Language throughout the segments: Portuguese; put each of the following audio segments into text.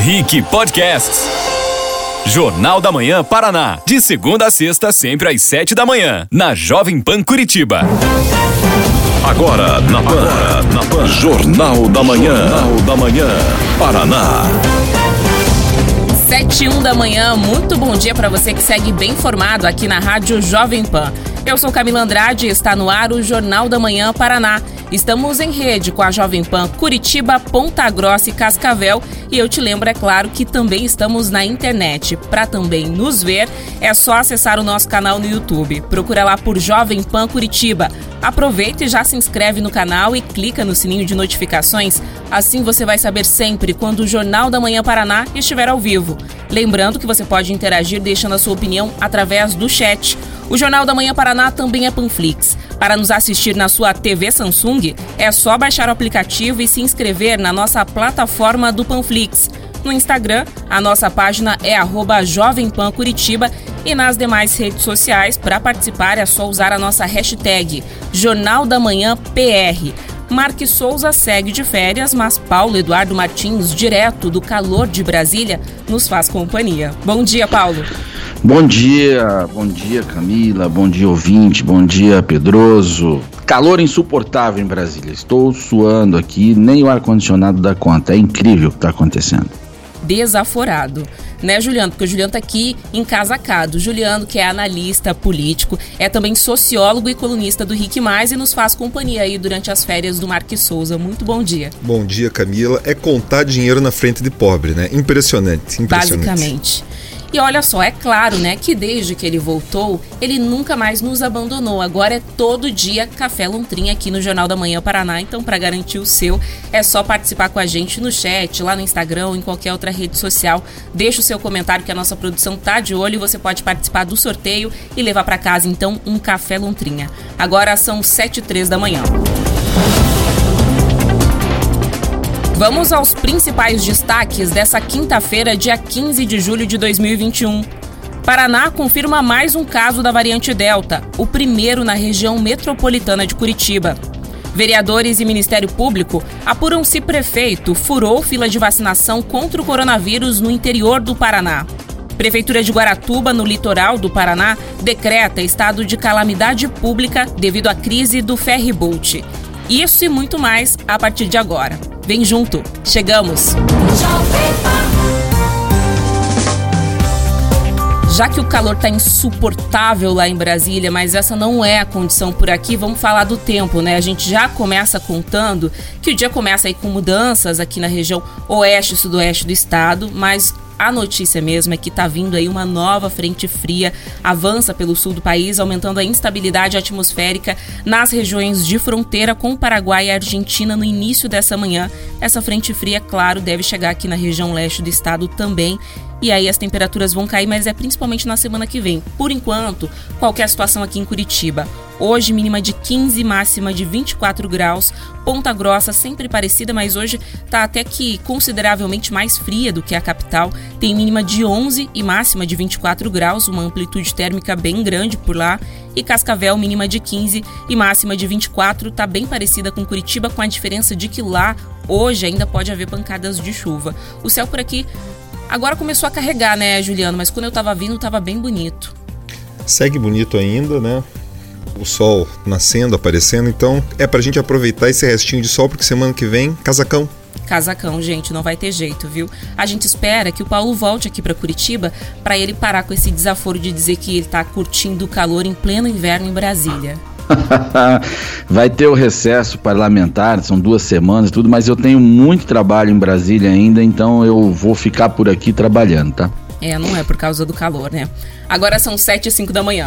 Rick Podcasts. Jornal da Manhã Paraná. De segunda a sexta, sempre às sete da manhã. Na Jovem Pan Curitiba. Agora, na Pan. Agora, na Pan. Jornal da Manhã. Jornal da Manhã. Paraná. Sete e um da manhã, muito bom dia para você que segue bem informado aqui na Rádio Jovem Pan. Eu sou Camila Andrade e está no ar o Jornal da Manhã Paraná. Estamos em rede com a Jovem Pan Curitiba, Ponta Grossa e Cascavel. E eu te lembro, é claro, que também estamos na internet. Para também nos ver, é só acessar o nosso canal no YouTube. Procura lá por Jovem Pan Curitiba. Aproveita e já se inscreve no canal e clica no sininho de notificações. Assim você vai saber sempre quando o Jornal da Manhã Paraná estiver ao vivo. Lembrando que você pode interagir deixando a sua opinião através do chat. O Jornal da Manhã Paraná também é Panflix. Para nos assistir na sua TV Samsung, é só baixar o aplicativo e se inscrever na nossa plataforma do Panflix. No Instagram, a nossa página é @jovempancuritiba e nas demais redes sociais, para participar é só usar a nossa hashtag Jornal da Manhã PR. Marque Souza segue de férias, mas Paulo Eduardo Martins, direto do calor de Brasília, nos faz companhia. Bom dia, Paulo. Bom dia, bom dia Camila, bom dia ouvinte, bom dia Pedroso. Calor insuportável em Brasília. Estou suando aqui, nem o ar-condicionado dá conta. É incrível o que está acontecendo. Desaforado, né, Juliano? Porque o Juliano está aqui encasacado. Juliano, que é analista político, é também sociólogo e colunista do Rick Mais e nos faz companhia aí durante as férias do Marques Souza. Muito bom dia. Bom dia, Camila. É contar dinheiro na frente de pobre, né? Impressionante, impressionante. Basicamente. E olha só, é claro, né, que desde que ele voltou, ele nunca mais nos abandonou. Agora é todo dia Café Lontrinha aqui no Jornal da Manhã Paraná. Então, para garantir o seu, é só participar com a gente no chat, lá no Instagram ou em qualquer outra rede social. Deixa o seu comentário que a nossa produção tá de olho e você pode participar do sorteio e levar para casa então um Café Lontrinha. Agora são 7 e 3 da manhã. Vamos aos principais destaques dessa quinta-feira, dia 15 de julho de 2021. Paraná confirma mais um caso da variante Delta, o primeiro na região metropolitana de Curitiba. Vereadores e Ministério Público apuram se prefeito furou fila de vacinação contra o coronavírus no interior do Paraná. Prefeitura de Guaratuba, no litoral do Paraná, decreta estado de calamidade pública devido à crise do ferryboat. Isso e muito mais a partir de agora. Vem junto, chegamos! Já que o calor está insuportável lá em Brasília, mas essa não é a condição por aqui, vamos falar do tempo, né? A gente já começa contando que o dia começa aí com mudanças aqui na região oeste e sudoeste do estado, mas a notícia mesmo é que está vindo aí uma nova frente fria, avança pelo sul do país, aumentando a instabilidade atmosférica nas regiões de fronteira com o Paraguai e Argentina no início dessa manhã. Essa frente fria, claro, deve chegar aqui na região leste do estado também e aí as temperaturas vão cair, mas é principalmente na semana que vem. Por enquanto, qualquer situação aqui em Curitiba. Hoje, mínima de 15, máxima de 24 graus. Ponta Grossa, sempre parecida, mas hoje está até que consideravelmente mais fria do que a capital. Tem mínima de 11 e máxima de 24 graus, uma amplitude térmica bem grande por lá. E Cascavel, mínima de 15 e máxima de 24, está bem parecida com Curitiba, com a diferença de que lá hoje ainda pode haver pancadas de chuva. O céu por aqui Agora começou a carregar, né, Juliano? Mas quando eu tava vindo, tava bem bonito. Segue bonito ainda, né? O sol nascendo, aparecendo. Então é pra gente aproveitar esse restinho de sol, porque semana que vem, casacão. Casacão, gente, não vai ter jeito, viu? A gente espera que o Paulo volte aqui para Curitiba para ele parar com esse desaforo de dizer que ele tá curtindo o calor em pleno inverno em Brasília. Vai ter o recesso parlamentar, são duas semanas e tudo, mas eu tenho muito trabalho em Brasília ainda, então eu vou ficar por aqui trabalhando, tá? É, não é por causa do calor, né? Agora são 7 e 5 da manhã.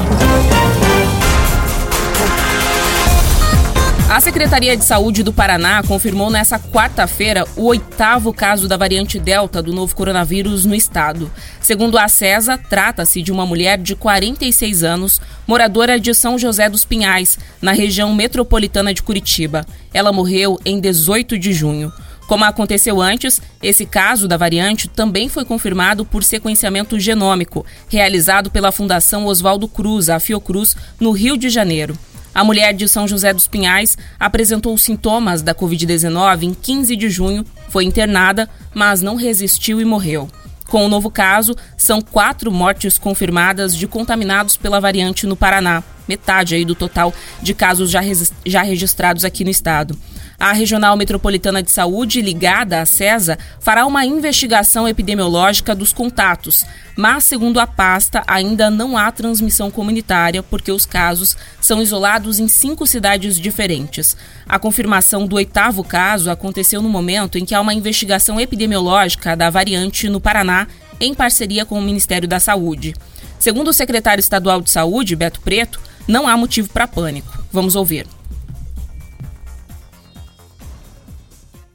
A Secretaria de Saúde do Paraná confirmou nesta quarta-feira o oitavo caso da variante Delta do novo coronavírus no estado. Segundo a CESA, trata-se de uma mulher de 46 anos, moradora de São José dos Pinhais, na região metropolitana de Curitiba. Ela morreu em 18 de junho. Como aconteceu antes, esse caso da variante também foi confirmado por sequenciamento genômico, realizado pela Fundação Oswaldo Cruz, a Fiocruz, no Rio de Janeiro. A mulher de São José dos Pinhais apresentou sintomas da Covid-19 em 15 de junho, foi internada, mas não resistiu e morreu. Com o novo caso, são quatro mortes confirmadas de contaminados pela variante no Paraná, metade aí do total de casos já, já registrados aqui no estado. A Regional Metropolitana de Saúde, ligada à CESA, fará uma investigação epidemiológica dos contatos, mas, segundo a pasta, ainda não há transmissão comunitária porque os casos são isolados em cinco cidades diferentes. A confirmação do oitavo caso aconteceu no momento em que há uma investigação epidemiológica da variante no Paraná, em parceria com o Ministério da Saúde. Segundo o secretário estadual de Saúde, Beto Preto, não há motivo para pânico. Vamos ouvir.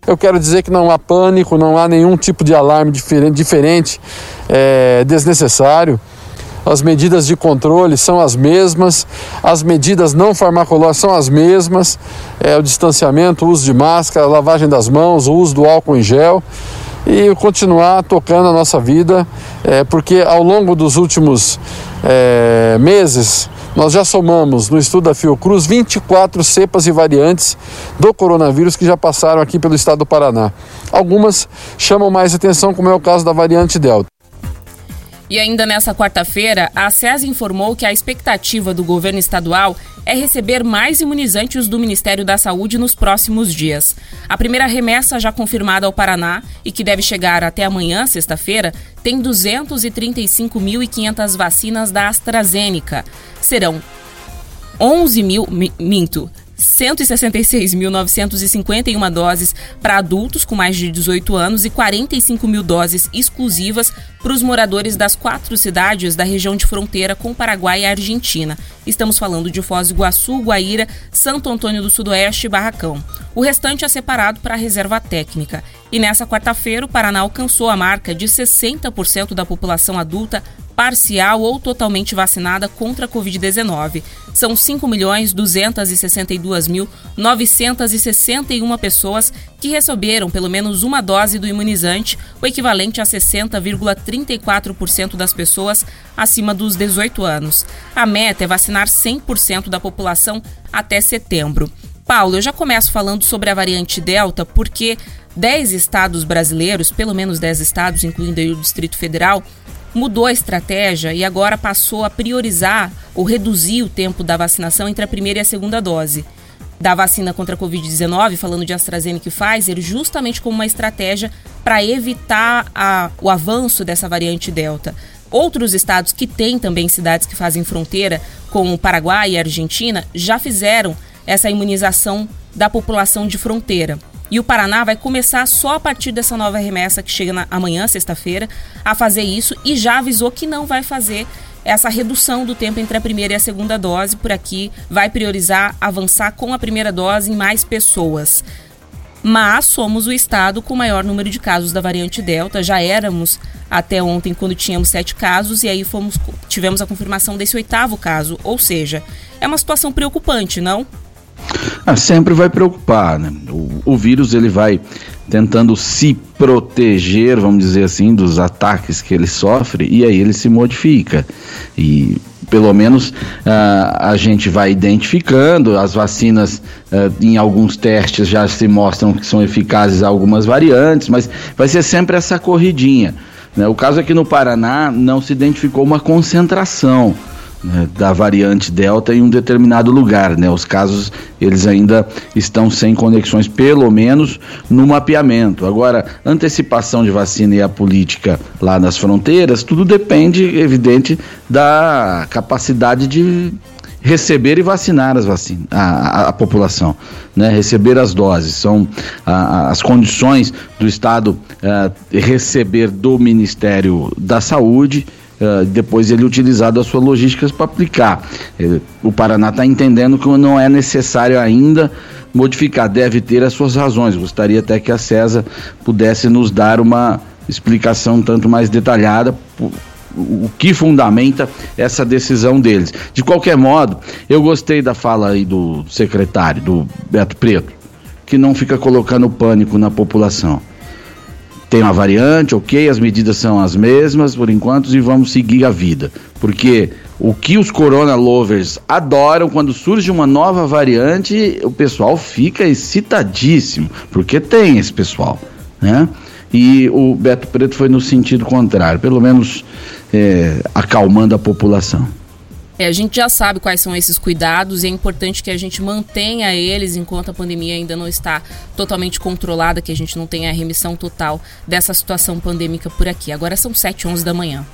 Eu quero dizer que não há pânico, não há nenhum tipo de alarme diferente, diferente é, desnecessário. As medidas de controle são as mesmas, as medidas não farmacológicas são as mesmas, é, o distanciamento, o uso de máscara, a lavagem das mãos, o uso do álcool em gel e continuar tocando a nossa vida, é, porque ao longo dos últimos é, meses nós já somamos no estudo da Fiocruz 24 cepas e variantes do coronavírus que já passaram aqui pelo estado do Paraná. Algumas chamam mais atenção, como é o caso da variante Delta. E ainda nessa quarta-feira, a SES informou que a expectativa do governo estadual é receber mais imunizantes do Ministério da Saúde nos próximos dias. A primeira remessa já confirmada ao Paraná e que deve chegar até amanhã, sexta-feira, tem 235.500 vacinas da AstraZeneca. Serão 11 mil, minto, 166.951 doses para adultos com mais de 18 anos e 45 mil doses exclusivas para os moradores das quatro cidades da região de fronteira com Paraguai e Argentina. Estamos falando de Foz do Iguaçu, Guaíra, Santo Antônio do Sudoeste e Barracão. O restante é separado para a reserva técnica. E nessa quarta-feira, o Paraná alcançou a marca de 60% da população adulta parcial ou totalmente vacinada contra a Covid-19. São 5.262.961 pessoas que receberam pelo menos uma dose do imunizante, o equivalente a 60,34% das pessoas acima dos 18 anos. A meta é vacinar 100% da população até setembro. Paulo, eu já começo falando sobre a variante Delta porque 10 estados brasileiros, pelo menos 10 estados, incluindo o Distrito Federal, mudou a estratégia e agora passou a priorizar ou reduzir o tempo da vacinação entre a primeira e a segunda dose da vacina contra a Covid-19, falando de AstraZeneca e Pfizer, justamente como uma estratégia para evitar a, o avanço dessa variante Delta. Outros estados que têm também cidades que fazem fronteira com o Paraguai e a Argentina já fizeram essa imunização da população de fronteira. E o Paraná vai começar só a partir dessa nova remessa que chega na, amanhã, sexta-feira, a fazer isso e já avisou que não vai fazer essa redução do tempo entre a primeira e a segunda dose. Por aqui, vai priorizar avançar com a primeira dose em mais pessoas. Mas somos o estado com o maior número de casos da variante Delta. Já éramos até ontem, quando tínhamos sete casos, e aí fomos, tivemos a confirmação desse oitavo caso. Ou seja, é uma situação preocupante, não? Ah, sempre vai preocupar, né? O, o, vírus ele vai tentando se proteger, vamos dizer assim, dos ataques que ele sofre e aí ele se modifica. E pelo menos uh, a gente vai identificando, as vacinas uh, em alguns testes já se mostram que são eficazes algumas variantes, mas vai ser sempre essa corridinha. Né? O caso aqui no Paraná não se identificou uma concentração né, da variante Delta em um determinado lugar. Né? Os casos eles ainda estão sem conexões, pelo menos no mapeamento. Agora, antecipação de vacina e a política lá nas fronteiras, tudo depende, evidente, da capacidade de receber e vacinar as vacinas, a, a, a população, né? receber as doses. São a, as condições do Estado uh, receber do Ministério da Saúde uh, depois ele utilizado as suas logísticas para aplicar. O Paraná está entendendo que não é necessário ainda modificar, deve ter as suas razões. Gostaria até que a CESA pudesse nos dar uma explicação um tanto mais detalhada o que fundamenta essa decisão deles. De qualquer modo, eu gostei da fala aí do secretário, do Beto Preto, que não fica colocando pânico na população tem uma variante, ok, as medidas são as mesmas por enquanto e vamos seguir a vida. Porque o que os corona lovers adoram quando surge uma nova variante, o pessoal fica excitadíssimo, porque tem esse pessoal, né? E o Beto Preto foi no sentido contrário, pelo menos é, acalmando a população. É, a gente já sabe quais são esses cuidados e é importante que a gente mantenha eles enquanto a pandemia ainda não está totalmente controlada, que a gente não tenha a remissão total dessa situação pandêmica por aqui. Agora são 7 11 da manhã.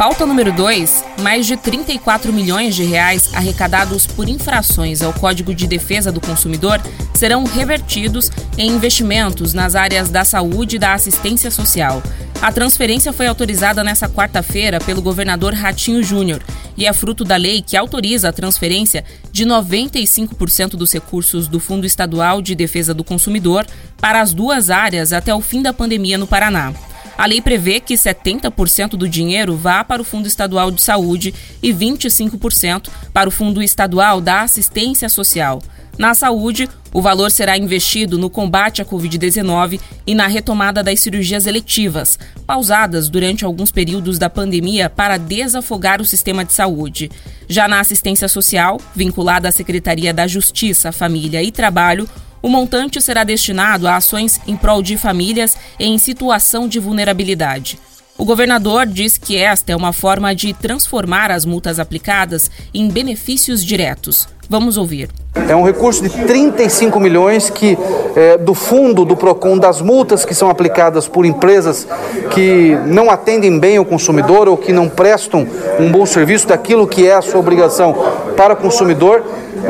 Pauta número 2: mais de 34 milhões de reais arrecadados por infrações ao Código de Defesa do Consumidor serão revertidos em investimentos nas áreas da saúde e da assistência social. A transferência foi autorizada nesta quarta-feira pelo governador Ratinho Júnior e é fruto da lei que autoriza a transferência de 95% dos recursos do Fundo Estadual de Defesa do Consumidor para as duas áreas até o fim da pandemia no Paraná. A lei prevê que 70% do dinheiro vá para o Fundo Estadual de Saúde e 25% para o Fundo Estadual da Assistência Social. Na saúde, o valor será investido no combate à Covid-19 e na retomada das cirurgias eletivas, pausadas durante alguns períodos da pandemia para desafogar o sistema de saúde. Já na assistência social, vinculada à Secretaria da Justiça, Família e Trabalho, o montante será destinado a ações em prol de famílias em situação de vulnerabilidade. O governador diz que esta é uma forma de transformar as multas aplicadas em benefícios diretos. Vamos ouvir. É um recurso de 35 milhões que é, do fundo do Procon das multas que são aplicadas por empresas que não atendem bem o consumidor ou que não prestam um bom serviço daquilo que é a sua obrigação para o consumidor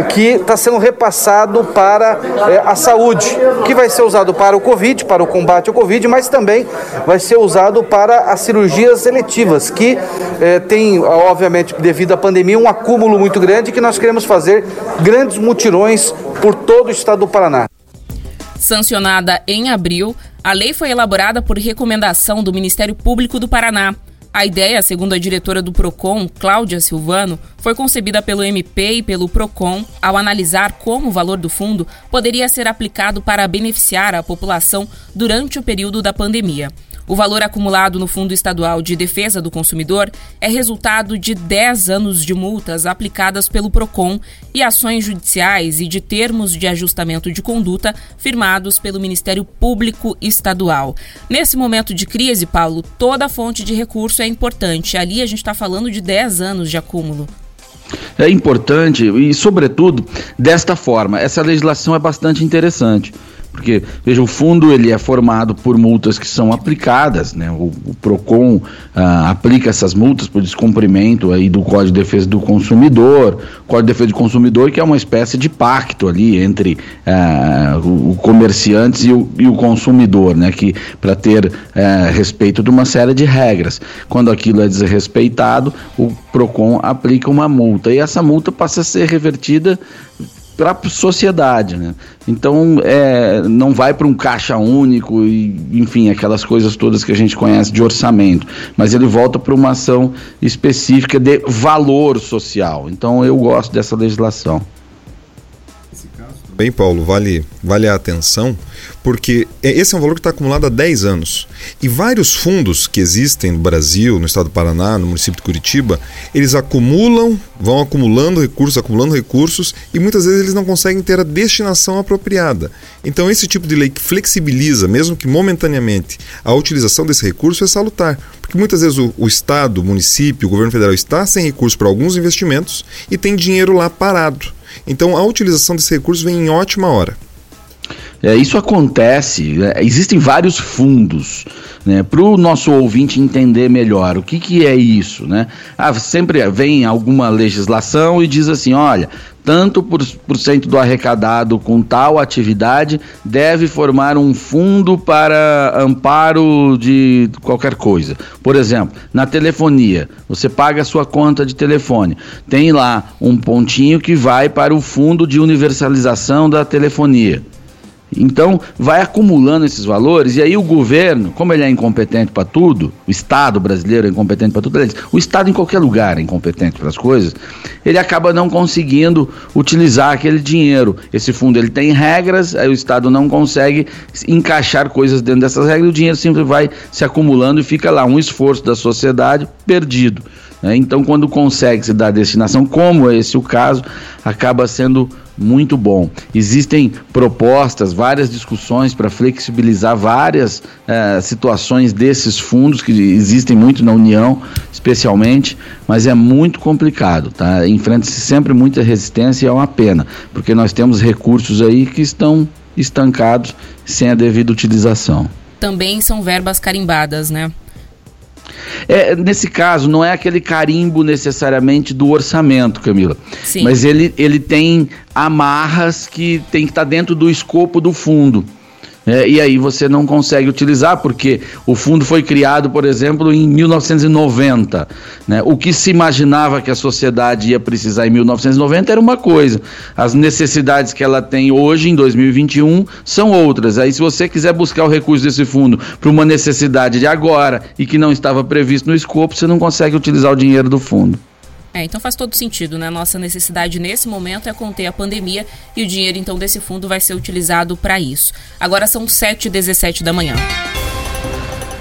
que está sendo repassado para é, a saúde, que vai ser usado para o Covid, para o combate ao Covid, mas também vai ser usado para as cirurgias eletivas, que é, tem, obviamente, devido à pandemia, um acúmulo muito grande que nós queremos fazer grandes mutirões por todo o estado do Paraná. Sancionada em abril, a lei foi elaborada por recomendação do Ministério Público do Paraná a ideia, segundo a diretora do PROCON, Cláudia Silvano, foi concebida pelo MP e pelo PROCON ao analisar como o valor do fundo poderia ser aplicado para beneficiar a população durante o período da pandemia. O valor acumulado no Fundo Estadual de Defesa do Consumidor é resultado de 10 anos de multas aplicadas pelo PROCON e ações judiciais e de termos de ajustamento de conduta firmados pelo Ministério Público Estadual. Nesse momento de crise, Paulo, toda fonte de recurso é importante. Ali a gente está falando de 10 anos de acúmulo. É importante e, sobretudo, desta forma. Essa legislação é bastante interessante porque veja o fundo ele é formado por multas que são aplicadas, né? O, o Procon ah, aplica essas multas por descumprimento aí do Código de Defesa do Consumidor, Código de Defesa do Consumidor que é uma espécie de pacto ali entre ah, o, o comerciante e o, e o, consumidor, né? Que para ter ah, respeito de uma série de regras, quando aquilo é desrespeitado, o Procon aplica uma multa e essa multa passa a ser revertida para a sociedade, né? Então, é, não vai para um caixa único e, enfim, aquelas coisas todas que a gente conhece de orçamento, mas ele volta para uma ação específica de valor social. Então, eu gosto dessa legislação. Paulo, vale, vale a atenção, porque esse é um valor que está acumulado há 10 anos. E vários fundos que existem no Brasil, no estado do Paraná, no município de Curitiba, eles acumulam, vão acumulando recursos, acumulando recursos, e muitas vezes eles não conseguem ter a destinação apropriada. Então, esse tipo de lei que flexibiliza, mesmo que momentaneamente, a utilização desse recurso é salutar. Porque muitas vezes o, o Estado, o município, o governo federal está sem recursos para alguns investimentos e tem dinheiro lá parado. Então a utilização desse recurso vem em ótima hora. É, isso acontece, é, existem vários fundos, né, para o nosso ouvinte entender melhor o que, que é isso. Né? Ah, sempre vem alguma legislação e diz assim: olha, tanto por, por cento do arrecadado com tal atividade deve formar um fundo para amparo de qualquer coisa. Por exemplo, na telefonia, você paga a sua conta de telefone, tem lá um pontinho que vai para o fundo de universalização da telefonia. Então, vai acumulando esses valores e aí o governo, como ele é incompetente para tudo, o Estado brasileiro é incompetente para tudo, o Estado em qualquer lugar é incompetente para as coisas, ele acaba não conseguindo utilizar aquele dinheiro. Esse fundo ele tem regras, aí o Estado não consegue encaixar coisas dentro dessas regras, e o dinheiro sempre vai se acumulando e fica lá um esforço da sociedade perdido. Né? Então, quando consegue se dar destinação, como é esse o caso, acaba sendo muito bom. Existem propostas, várias discussões para flexibilizar várias eh, situações desses fundos que existem muito na União, especialmente, mas é muito complicado, tá? Enfrenta-se sempre muita resistência e é uma pena, porque nós temos recursos aí que estão estancados sem a devida utilização. Também são verbas carimbadas, né? É, nesse caso, não é aquele carimbo necessariamente do orçamento, Camila. Sim. Mas ele, ele tem amarras que tem que estar tá dentro do escopo do fundo. É, e aí você não consegue utilizar, porque o fundo foi criado, por exemplo, em 1990. Né? O que se imaginava que a sociedade ia precisar em 1990 era uma coisa. As necessidades que ela tem hoje, em 2021, são outras. Aí, se você quiser buscar o recurso desse fundo para uma necessidade de agora e que não estava previsto no escopo, você não consegue utilizar o dinheiro do fundo. É, então faz todo sentido, né? Nossa necessidade nesse momento é conter a pandemia e o dinheiro então desse fundo vai ser utilizado para isso. Agora são 7h17 da manhã.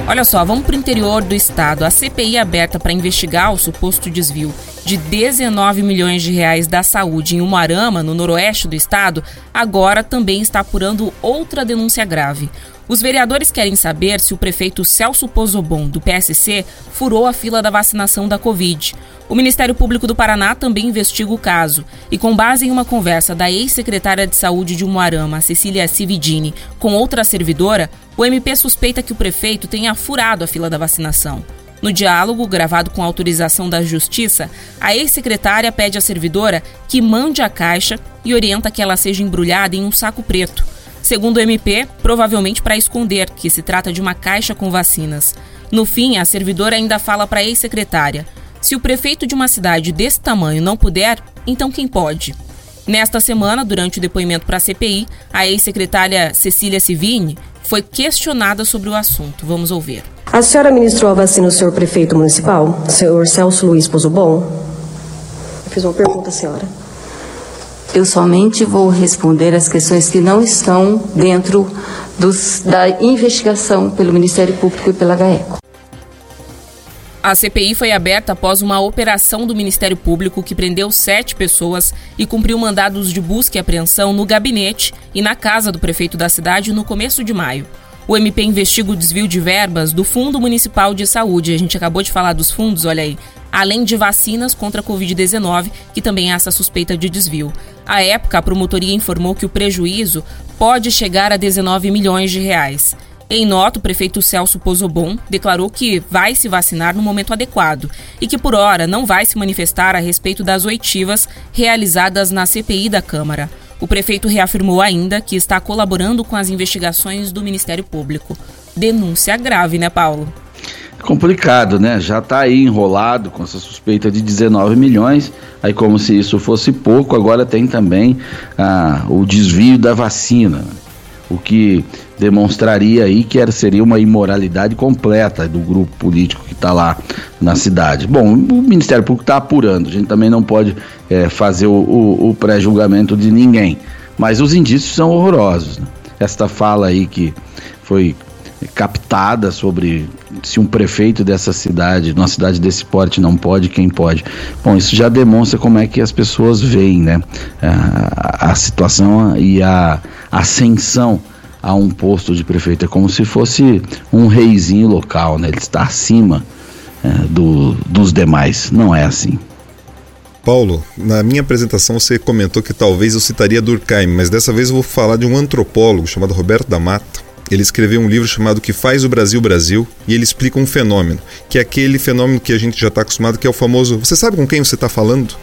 Olha só, vamos para o interior do estado. A CPI aberta para investigar o suposto desvio de 19 milhões de reais da saúde em Umuarama, no noroeste do estado, agora também está apurando outra denúncia grave. Os vereadores querem saber se o prefeito Celso Pozobon, do PSC, furou a fila da vacinação da Covid. O Ministério Público do Paraná também investiga o caso. E com base em uma conversa da ex-secretária de Saúde de Umuarama, Cecília Cividini, com outra servidora, o MP suspeita que o prefeito tenha furado a fila da vacinação. No diálogo, gravado com autorização da Justiça, a ex-secretária pede à servidora que mande a caixa e orienta que ela seja embrulhada em um saco preto. Segundo o MP, provavelmente para esconder que se trata de uma caixa com vacinas. No fim, a servidora ainda fala para a ex-secretária: se o prefeito de uma cidade desse tamanho não puder, então quem pode? Nesta semana, durante o depoimento para a CPI, a ex-secretária Cecília Civini foi questionada sobre o assunto. Vamos ouvir. A senhora ministrou a vacina ao senhor prefeito municipal, senhor Celso Luiz Pozobon? Eu fiz uma pergunta, senhora. Eu somente vou responder as questões que não estão dentro dos, da investigação pelo Ministério Público e pela GAECO. A CPI foi aberta após uma operação do Ministério Público que prendeu sete pessoas e cumpriu mandados de busca e apreensão no gabinete e na casa do prefeito da cidade no começo de maio. O MP investiga o desvio de verbas do Fundo Municipal de Saúde. A gente acabou de falar dos fundos, olha aí. Além de vacinas contra a Covid-19, que também há essa suspeita de desvio. À época, a promotoria informou que o prejuízo pode chegar a 19 milhões de reais. Em nota, o prefeito Celso Pozobon declarou que vai se vacinar no momento adequado e que, por hora, não vai se manifestar a respeito das oitivas realizadas na CPI da Câmara. O prefeito reafirmou ainda que está colaborando com as investigações do Ministério Público. Denúncia grave, né, Paulo? Complicado, né? Já está aí enrolado com essa suspeita de 19 milhões. Aí, como se isso fosse pouco, agora tem também ah, o desvio da vacina, o que demonstraria aí que era, seria uma imoralidade completa do grupo político que está lá na cidade. Bom, o Ministério Público está apurando, a gente também não pode é, fazer o, o, o pré-julgamento de ninguém, mas os indícios são horrorosos. Né? Esta fala aí que foi captada sobre se um prefeito dessa cidade, numa cidade desse porte não pode, quem pode. Bom, isso já demonstra como é que as pessoas veem, né? A, a situação e a ascensão a um posto de prefeito. É como se fosse um reizinho local, né? Ele está acima é, do, dos demais. Não é assim. Paulo, na minha apresentação você comentou que talvez eu citaria Durkheim, mas dessa vez eu vou falar de um antropólogo chamado Roberto da Mata. Ele escreveu um livro chamado Que Faz o Brasil Brasil e ele explica um fenômeno, que é aquele fenômeno que a gente já está acostumado, que é o famoso Você sabe com quem você está falando?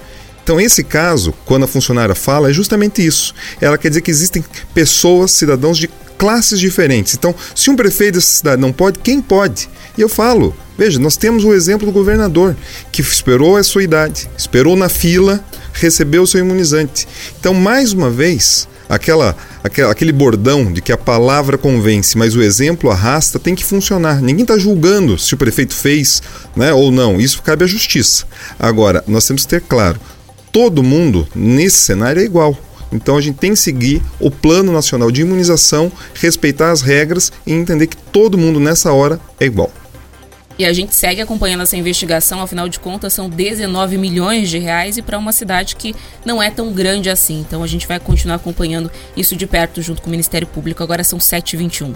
Então, esse caso, quando a funcionária fala, é justamente isso. Ela quer dizer que existem pessoas, cidadãos de classes diferentes. Então, se um prefeito dessa cidade não pode, quem pode? E eu falo, veja, nós temos o exemplo do governador, que esperou a sua idade, esperou na fila, recebeu o seu imunizante. Então, mais uma vez, aquela, aquele bordão de que a palavra convence, mas o exemplo arrasta, tem que funcionar. Ninguém está julgando se o prefeito fez né, ou não. Isso cabe à justiça. Agora, nós temos que ter claro: todo mundo nesse cenário é igual. Então a gente tem que seguir o Plano Nacional de Imunização, respeitar as regras e entender que todo mundo nessa hora é igual. E a gente segue acompanhando essa investigação, afinal de contas são 19 milhões de reais e para uma cidade que não é tão grande assim. Então a gente vai continuar acompanhando isso de perto junto com o Ministério Público. Agora são 7h21.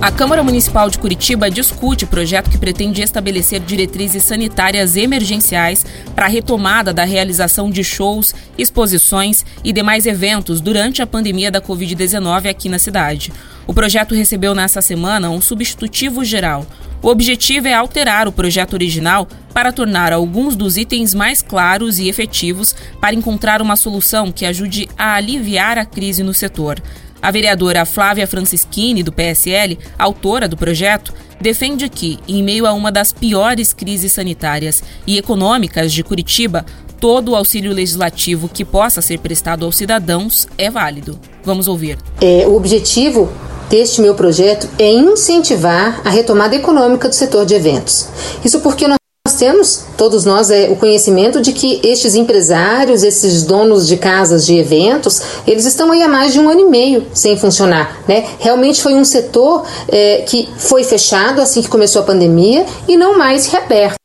A Câmara Municipal de Curitiba discute projeto que pretende estabelecer diretrizes sanitárias emergenciais para a retomada da realização de shows, exposições e demais eventos durante a pandemia da Covid-19 aqui na cidade. O projeto recebeu nesta semana um substitutivo geral. O objetivo é alterar o projeto original para tornar alguns dos itens mais claros e efetivos para encontrar uma solução que ajude a aliviar a crise no setor. A vereadora Flávia Francischini, do PSL, autora do projeto, defende que, em meio a uma das piores crises sanitárias e econômicas de Curitiba, todo o auxílio legislativo que possa ser prestado aos cidadãos é válido. Vamos ouvir. É, o objetivo deste meu projeto é incentivar a retomada econômica do setor de eventos. Isso porque nós temos, todos nós, é, o conhecimento de que estes empresários, esses donos de casas de eventos, eles estão aí há mais de um ano e meio sem funcionar. Né? Realmente foi um setor é, que foi fechado assim que começou a pandemia e não mais reaberto.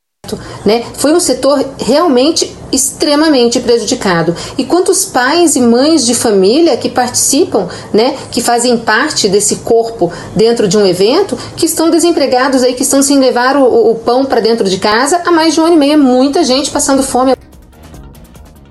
Né? Foi um setor realmente extremamente prejudicado. E quantos pais e mães de família que participam, né, que fazem parte desse corpo dentro de um evento, que estão desempregados aí, que estão sem levar o, o pão para dentro de casa há mais de um ano e meio. Muita gente passando fome.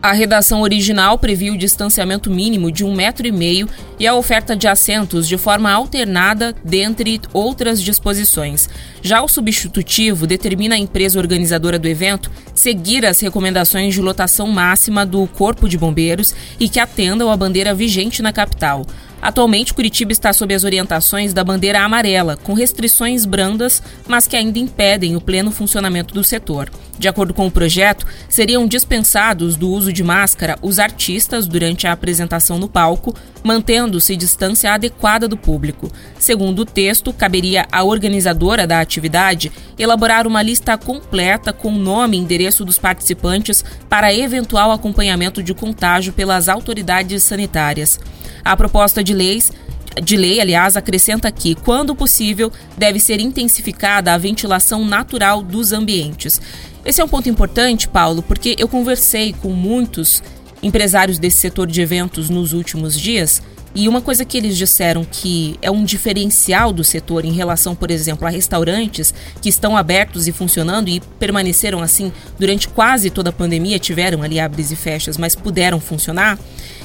A redação original previa o distanciamento mínimo de um metro e meio e a oferta de assentos de forma alternada, dentre outras disposições. Já o substitutivo determina a empresa organizadora do evento seguir as recomendações de lotação máxima do Corpo de Bombeiros e que atendam à bandeira vigente na capital. Atualmente, Curitiba está sob as orientações da bandeira amarela, com restrições brandas, mas que ainda impedem o pleno funcionamento do setor. De acordo com o projeto, seriam dispensados do uso de máscara os artistas durante a apresentação no palco, mantendo-se distância adequada do público. Segundo o texto, caberia à organizadora da atividade elaborar uma lista completa com nome e endereço dos participantes para eventual acompanhamento de contágio pelas autoridades sanitárias. A proposta de leis de lei, aliás, acrescenta que, quando possível, deve ser intensificada a ventilação natural dos ambientes. Esse é um ponto importante, Paulo, porque eu conversei com muitos empresários desse setor de eventos nos últimos dias e uma coisa que eles disseram que é um diferencial do setor em relação, por exemplo, a restaurantes que estão abertos e funcionando e permaneceram assim durante quase toda a pandemia, tiveram ali abres e fechas, mas puderam funcionar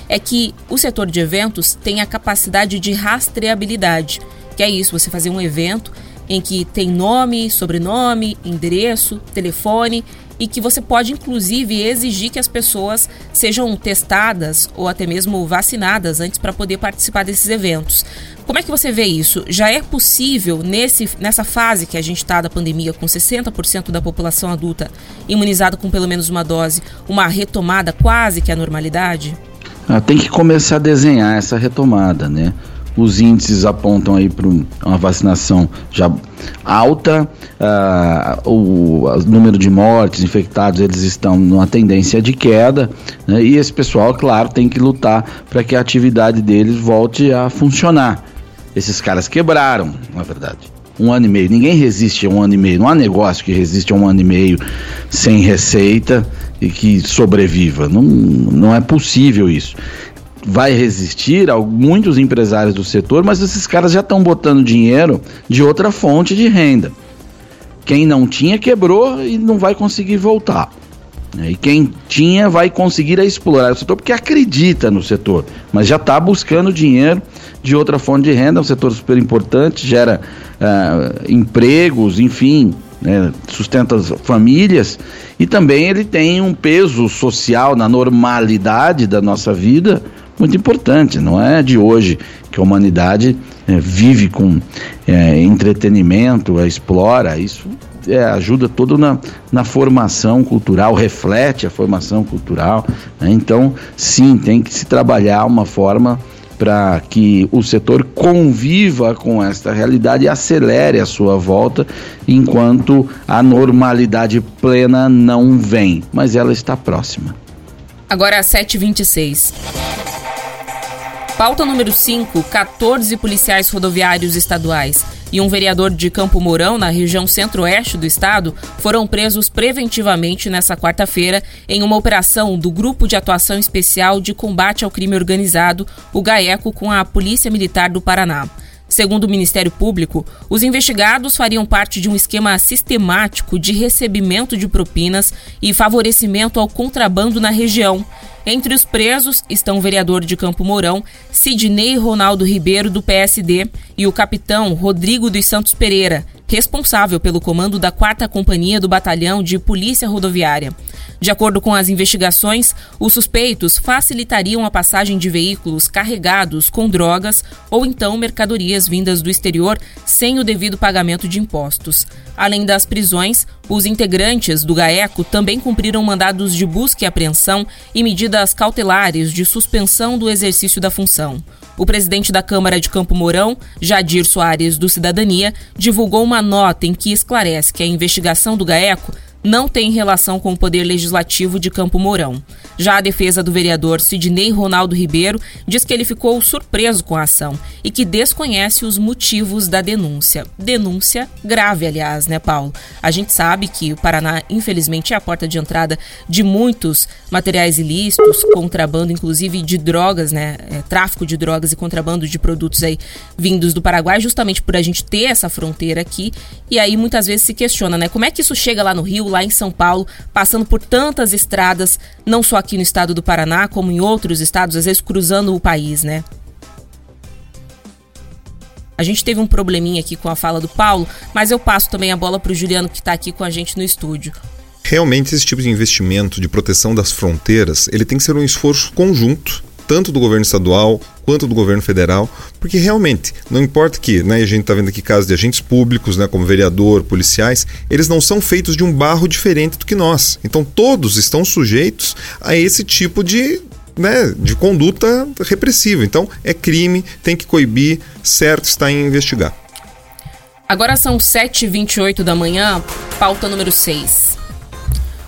é que o setor de eventos tem a capacidade de rastreabilidade, que é isso, você fazer um evento em que tem nome, sobrenome, endereço, telefone e que você pode inclusive exigir que as pessoas sejam testadas ou até mesmo vacinadas antes para poder participar desses eventos. Como é que você vê isso? Já é possível, nesse, nessa fase que a gente está da pandemia, com 60% da população adulta imunizada com pelo menos uma dose, uma retomada quase que à normalidade? Ah, tem que começar a desenhar essa retomada, né? Os índices apontam aí para uma vacinação já alta, ah, o, o, número de mortes, infectados, eles estão numa tendência de queda, né? e esse pessoal, claro, tem que lutar para que a atividade deles volte a funcionar. Esses caras quebraram, na verdade um ano e meio. Ninguém resiste a um ano e meio. Não há negócio que resiste a um ano e meio sem receita e que sobreviva. Não, não é possível isso. Vai resistir a muitos empresários do setor, mas esses caras já estão botando dinheiro de outra fonte de renda. Quem não tinha quebrou e não vai conseguir voltar. E quem tinha vai conseguir explorar o setor porque acredita no setor, mas já está buscando dinheiro de outra fonte de renda, é um setor super importante, gera uh, empregos, enfim, né, sustenta as famílias e também ele tem um peso social na normalidade da nossa vida muito importante. Não é de hoje que a humanidade é, vive com é, entretenimento, explora isso. É, ajuda todo na, na formação cultural, reflete a formação cultural. Né? Então, sim, tem que se trabalhar uma forma para que o setor conviva com esta realidade e acelere a sua volta, enquanto a normalidade plena não vem, mas ela está próxima. Agora às 7h26. Pauta número 5: 14 policiais rodoviários estaduais e um vereador de Campo Mourão, na região centro-oeste do estado, foram presos preventivamente nesta quarta-feira em uma operação do Grupo de Atuação Especial de Combate ao Crime Organizado, o GAECO, com a Polícia Militar do Paraná. Segundo o Ministério Público, os investigados fariam parte de um esquema sistemático de recebimento de propinas e favorecimento ao contrabando na região. Entre os presos estão o vereador de Campo Mourão, Sidney Ronaldo Ribeiro, do PSD, e o capitão Rodrigo dos Santos Pereira, responsável pelo comando da 4 Companhia do Batalhão de Polícia Rodoviária. De acordo com as investigações, os suspeitos facilitariam a passagem de veículos carregados com drogas ou então mercadorias vindas do exterior sem o devido pagamento de impostos. Além das prisões, os integrantes do GAECO também cumpriram mandados de busca e apreensão e medidas cautelares de suspensão do exercício da função. O presidente da Câmara de Campo Mourão, Jadir Soares do Cidadania, divulgou uma nota em que esclarece que a investigação do GAECO não tem relação com o Poder Legislativo de Campo Mourão. Já a defesa do vereador Sidney Ronaldo Ribeiro diz que ele ficou surpreso com a ação e que desconhece os motivos da denúncia. Denúncia grave, aliás, né, Paulo? A gente sabe que o Paraná, infelizmente, é a porta de entrada de muitos materiais ilícitos, contrabando, inclusive de drogas, né? É, tráfico de drogas e contrabando de produtos aí vindos do Paraguai, justamente por a gente ter essa fronteira aqui. E aí muitas vezes se questiona, né? Como é que isso chega lá no Rio, lá em São Paulo, passando por tantas estradas, não só aqui no estado do Paraná, como em outros estados, às vezes cruzando o país, né? A gente teve um probleminha aqui com a fala do Paulo, mas eu passo também a bola para o Juliano que está aqui com a gente no estúdio. Realmente esse tipo de investimento de proteção das fronteiras, ele tem que ser um esforço conjunto tanto do governo estadual quanto do governo federal, porque realmente não importa que, né, a gente está vendo aqui casos de agentes públicos, né, como vereador, policiais, eles não são feitos de um barro diferente do que nós. Então todos estão sujeitos a esse tipo de né, de conduta repressiva. Então é crime, tem que coibir, certo está em investigar. Agora são 7h28 da manhã, pauta número 6.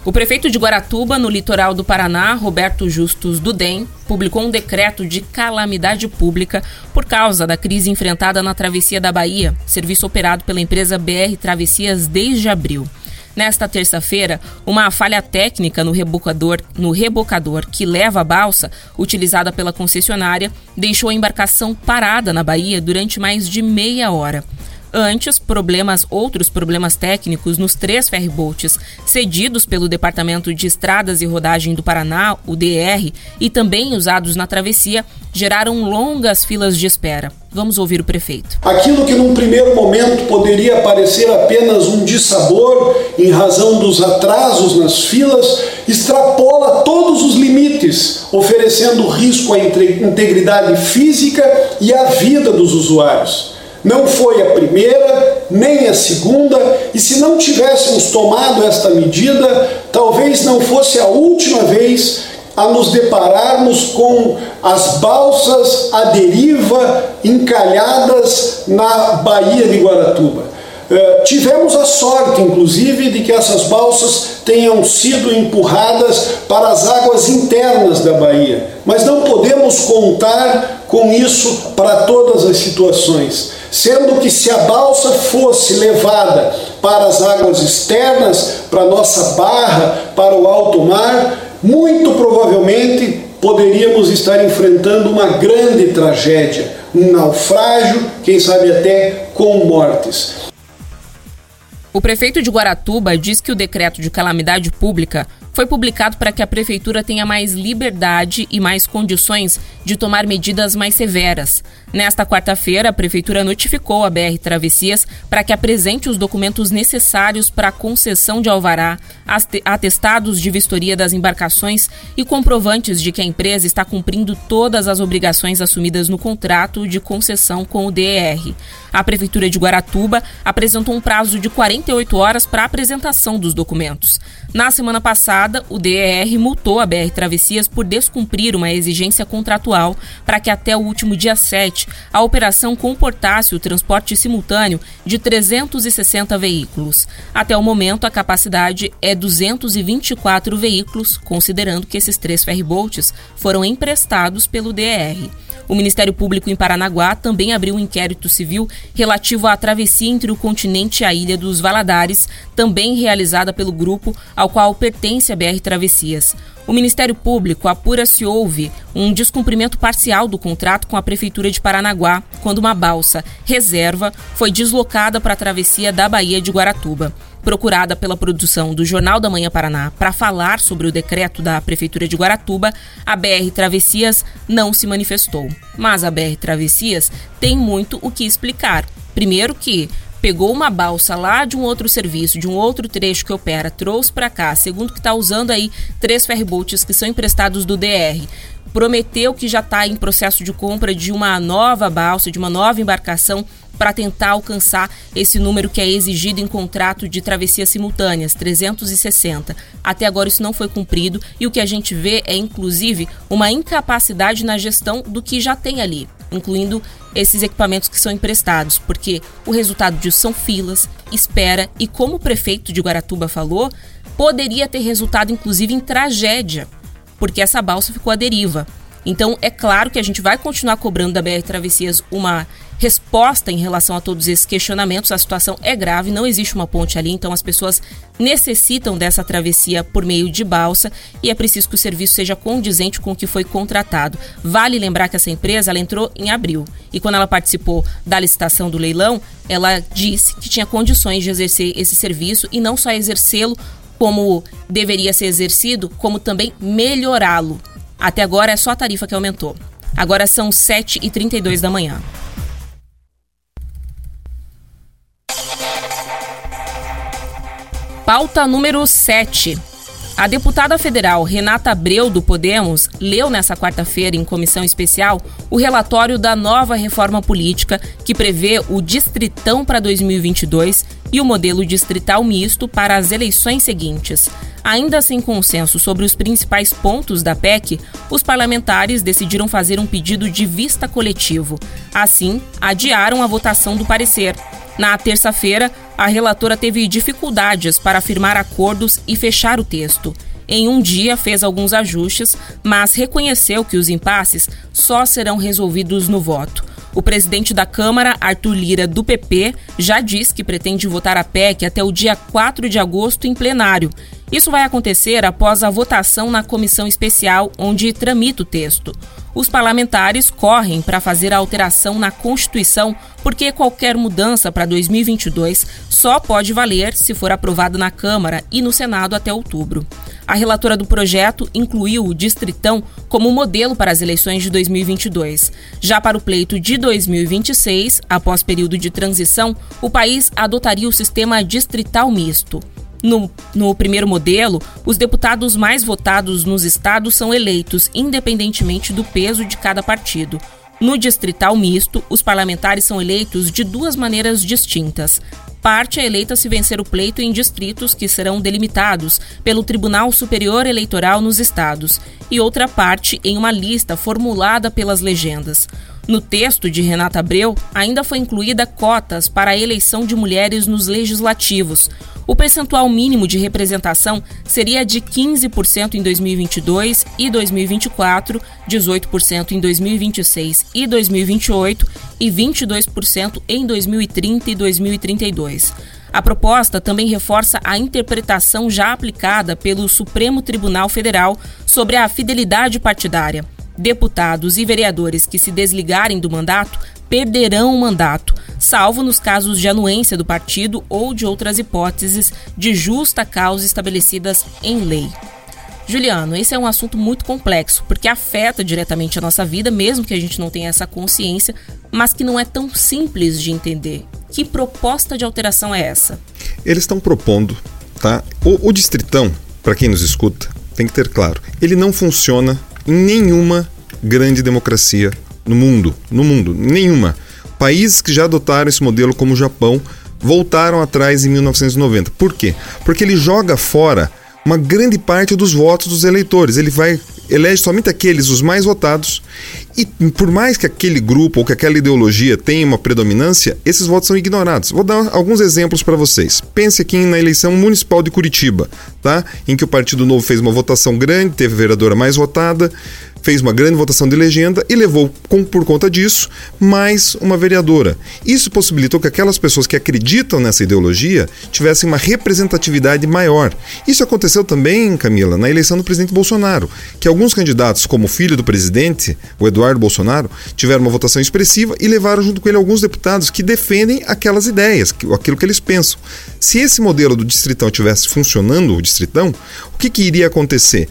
O prefeito de Guaratuba, no litoral do Paraná, Roberto Justus Dudem, publicou um decreto de calamidade pública por causa da crise enfrentada na Travessia da Bahia, serviço operado pela empresa BR Travessias desde abril. Nesta terça-feira, uma falha técnica no rebocador, no rebocador que leva a balsa, utilizada pela concessionária, deixou a embarcação parada na Bahia durante mais de meia hora. Antes, problemas, outros problemas técnicos nos três ferryboats cedidos pelo Departamento de Estradas e Rodagem do Paraná, o DR, e também usados na travessia, geraram longas filas de espera. Vamos ouvir o prefeito. Aquilo que num primeiro momento poderia parecer apenas um dissabor em razão dos atrasos nas filas, extrapola todos os limites, oferecendo risco à integridade física e à vida dos usuários. Não foi a primeira, nem a segunda, e se não tivéssemos tomado esta medida, talvez não fosse a última vez a nos depararmos com as balsas à deriva encalhadas na Baía de Guaratuba. Uh, tivemos a sorte, inclusive, de que essas balsas tenham sido empurradas para as águas internas da Bahia, mas não podemos contar com isso para todas as situações sendo que se a balsa fosse levada para as águas externas, para nossa barra, para o alto mar, muito provavelmente poderíamos estar enfrentando uma grande tragédia, um naufrágio, quem sabe até com mortes. O prefeito de Guaratuba diz que o decreto de calamidade pública foi publicado para que a prefeitura tenha mais liberdade e mais condições de tomar medidas mais severas. Nesta quarta-feira, a prefeitura notificou a BR Travessias para que apresente os documentos necessários para a concessão de alvará, atestados de vistoria das embarcações e comprovantes de que a empresa está cumprindo todas as obrigações assumidas no contrato de concessão com o DER. A prefeitura de Guaratuba apresentou um prazo de 48 horas para a apresentação dos documentos. Na semana passada, o DER multou a BR Travessias por descumprir uma exigência contratual para que até o último dia 7 a operação comportasse o transporte simultâneo de 360 veículos. Até o momento, a capacidade é 224 veículos, considerando que esses três ferryboats foram emprestados pelo DER. O Ministério Público em Paranaguá também abriu um inquérito civil relativo à travessia entre o continente e a ilha dos Valadares, também realizada pelo grupo ao qual pertence a BR Travessias. O Ministério Público apura se houve um descumprimento parcial do contrato com a Prefeitura de Paranaguá, quando uma balsa reserva foi deslocada para a travessia da Baía de Guaratuba procurada pela produção do Jornal da Manhã Paraná para falar sobre o decreto da Prefeitura de Guaratuba, a BR Travessias não se manifestou. Mas a BR Travessias tem muito o que explicar. Primeiro que pegou uma balsa lá de um outro serviço, de um outro trecho que opera, trouxe para cá, segundo que está usando aí três ferryboats que são emprestados do DR. Prometeu que já está em processo de compra de uma nova balsa, de uma nova embarcação para tentar alcançar esse número que é exigido em contrato de travessias simultâneas, 360. Até agora isso não foi cumprido e o que a gente vê é inclusive uma incapacidade na gestão do que já tem ali, incluindo esses equipamentos que são emprestados, porque o resultado disso são filas, espera e como o prefeito de Guaratuba falou, poderia ter resultado inclusive em tragédia, porque essa balsa ficou à deriva. Então, é claro que a gente vai continuar cobrando da BR Travessias uma resposta em relação a todos esses questionamentos. A situação é grave, não existe uma ponte ali, então as pessoas necessitam dessa travessia por meio de balsa e é preciso que o serviço seja condizente com o que foi contratado. Vale lembrar que essa empresa ela entrou em abril e quando ela participou da licitação do leilão, ela disse que tinha condições de exercer esse serviço e não só exercê-lo como deveria ser exercido, como também melhorá-lo. Até agora é só a tarifa que aumentou. Agora são 7h32 da manhã. Pauta número 7. A deputada federal Renata Abreu, do Podemos, leu nessa quarta-feira, em comissão especial, o relatório da nova reforma política que prevê o distritão para 2022 e o modelo distrital misto para as eleições seguintes. Ainda sem consenso sobre os principais pontos da PEC, os parlamentares decidiram fazer um pedido de vista coletivo. Assim, adiaram a votação do parecer. Na terça-feira, a relatora teve dificuldades para firmar acordos e fechar o texto. Em um dia, fez alguns ajustes, mas reconheceu que os impasses só serão resolvidos no voto. O presidente da Câmara, Arthur Lira, do PP, já disse que pretende votar a PEC até o dia 4 de agosto em plenário. Isso vai acontecer após a votação na comissão especial, onde tramita o texto os parlamentares correm para fazer a alteração na Constituição, porque qualquer mudança para 2022 só pode valer se for aprovado na Câmara e no Senado até outubro. A relatora do projeto incluiu o Distritão como modelo para as eleições de 2022. Já para o pleito de 2026, após período de transição, o país adotaria o sistema distrital misto. No, no primeiro modelo, os deputados mais votados nos estados são eleitos independentemente do peso de cada partido. No distrital misto, os parlamentares são eleitos de duas maneiras distintas. Parte é eleita se vencer o pleito em distritos que serão delimitados pelo Tribunal Superior Eleitoral nos estados, e outra parte em uma lista formulada pelas legendas. No texto de Renata Abreu, ainda foi incluída cotas para a eleição de mulheres nos legislativos. O percentual mínimo de representação seria de 15% em 2022 e 2024, 18% em 2026 e 2028 e 22% em 2030 e 2032. A proposta também reforça a interpretação já aplicada pelo Supremo Tribunal Federal sobre a fidelidade partidária. Deputados e vereadores que se desligarem do mandato perderão o mandato, salvo nos casos de anuência do partido ou de outras hipóteses de justa causa estabelecidas em lei. Juliano, esse é um assunto muito complexo, porque afeta diretamente a nossa vida, mesmo que a gente não tenha essa consciência, mas que não é tão simples de entender. Que proposta de alteração é essa? Eles estão propondo, tá? O, o distritão, para quem nos escuta, tem que ter claro, ele não funciona em nenhuma grande democracia no mundo, no mundo, nenhuma. Países que já adotaram esse modelo, como o Japão, voltaram atrás em 1990. Por quê? Porque ele joga fora uma grande parte dos votos dos eleitores. Ele vai elege somente aqueles os mais votados E por mais que aquele grupo ou que aquela ideologia tenha uma predominância, esses votos são ignorados. Vou dar alguns exemplos para vocês. Pense aqui na eleição municipal de Curitiba, tá? Em que o Partido Novo fez uma votação grande, teve a vereadora mais votada fez uma grande votação de legenda e levou, com, por conta disso, mais uma vereadora. Isso possibilitou que aquelas pessoas que acreditam nessa ideologia tivessem uma representatividade maior. Isso aconteceu também, Camila, na eleição do presidente Bolsonaro, que alguns candidatos, como o filho do presidente, o Eduardo Bolsonaro, tiveram uma votação expressiva e levaram junto com ele alguns deputados que defendem aquelas ideias, aquilo que eles pensam. Se esse modelo do distritão tivesse funcionando, o distritão, o que, que iria acontecer?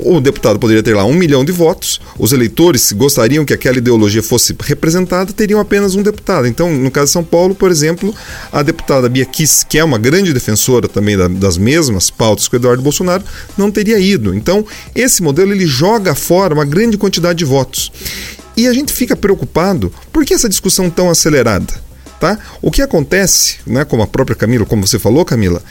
O deputado poderia ter lá um milhão de votos, os eleitores, se gostariam que aquela ideologia fosse representada, teriam apenas um deputado. Então, no caso de São Paulo, por exemplo, a deputada Bia Kiss, que é uma grande defensora também das mesmas pautas que o Eduardo Bolsonaro, não teria ido. Então, esse modelo ele joga fora uma grande quantidade de votos. E a gente fica preocupado, por que essa discussão tão acelerada? Tá? O que acontece, né, como a própria Camila, como você falou, Camila,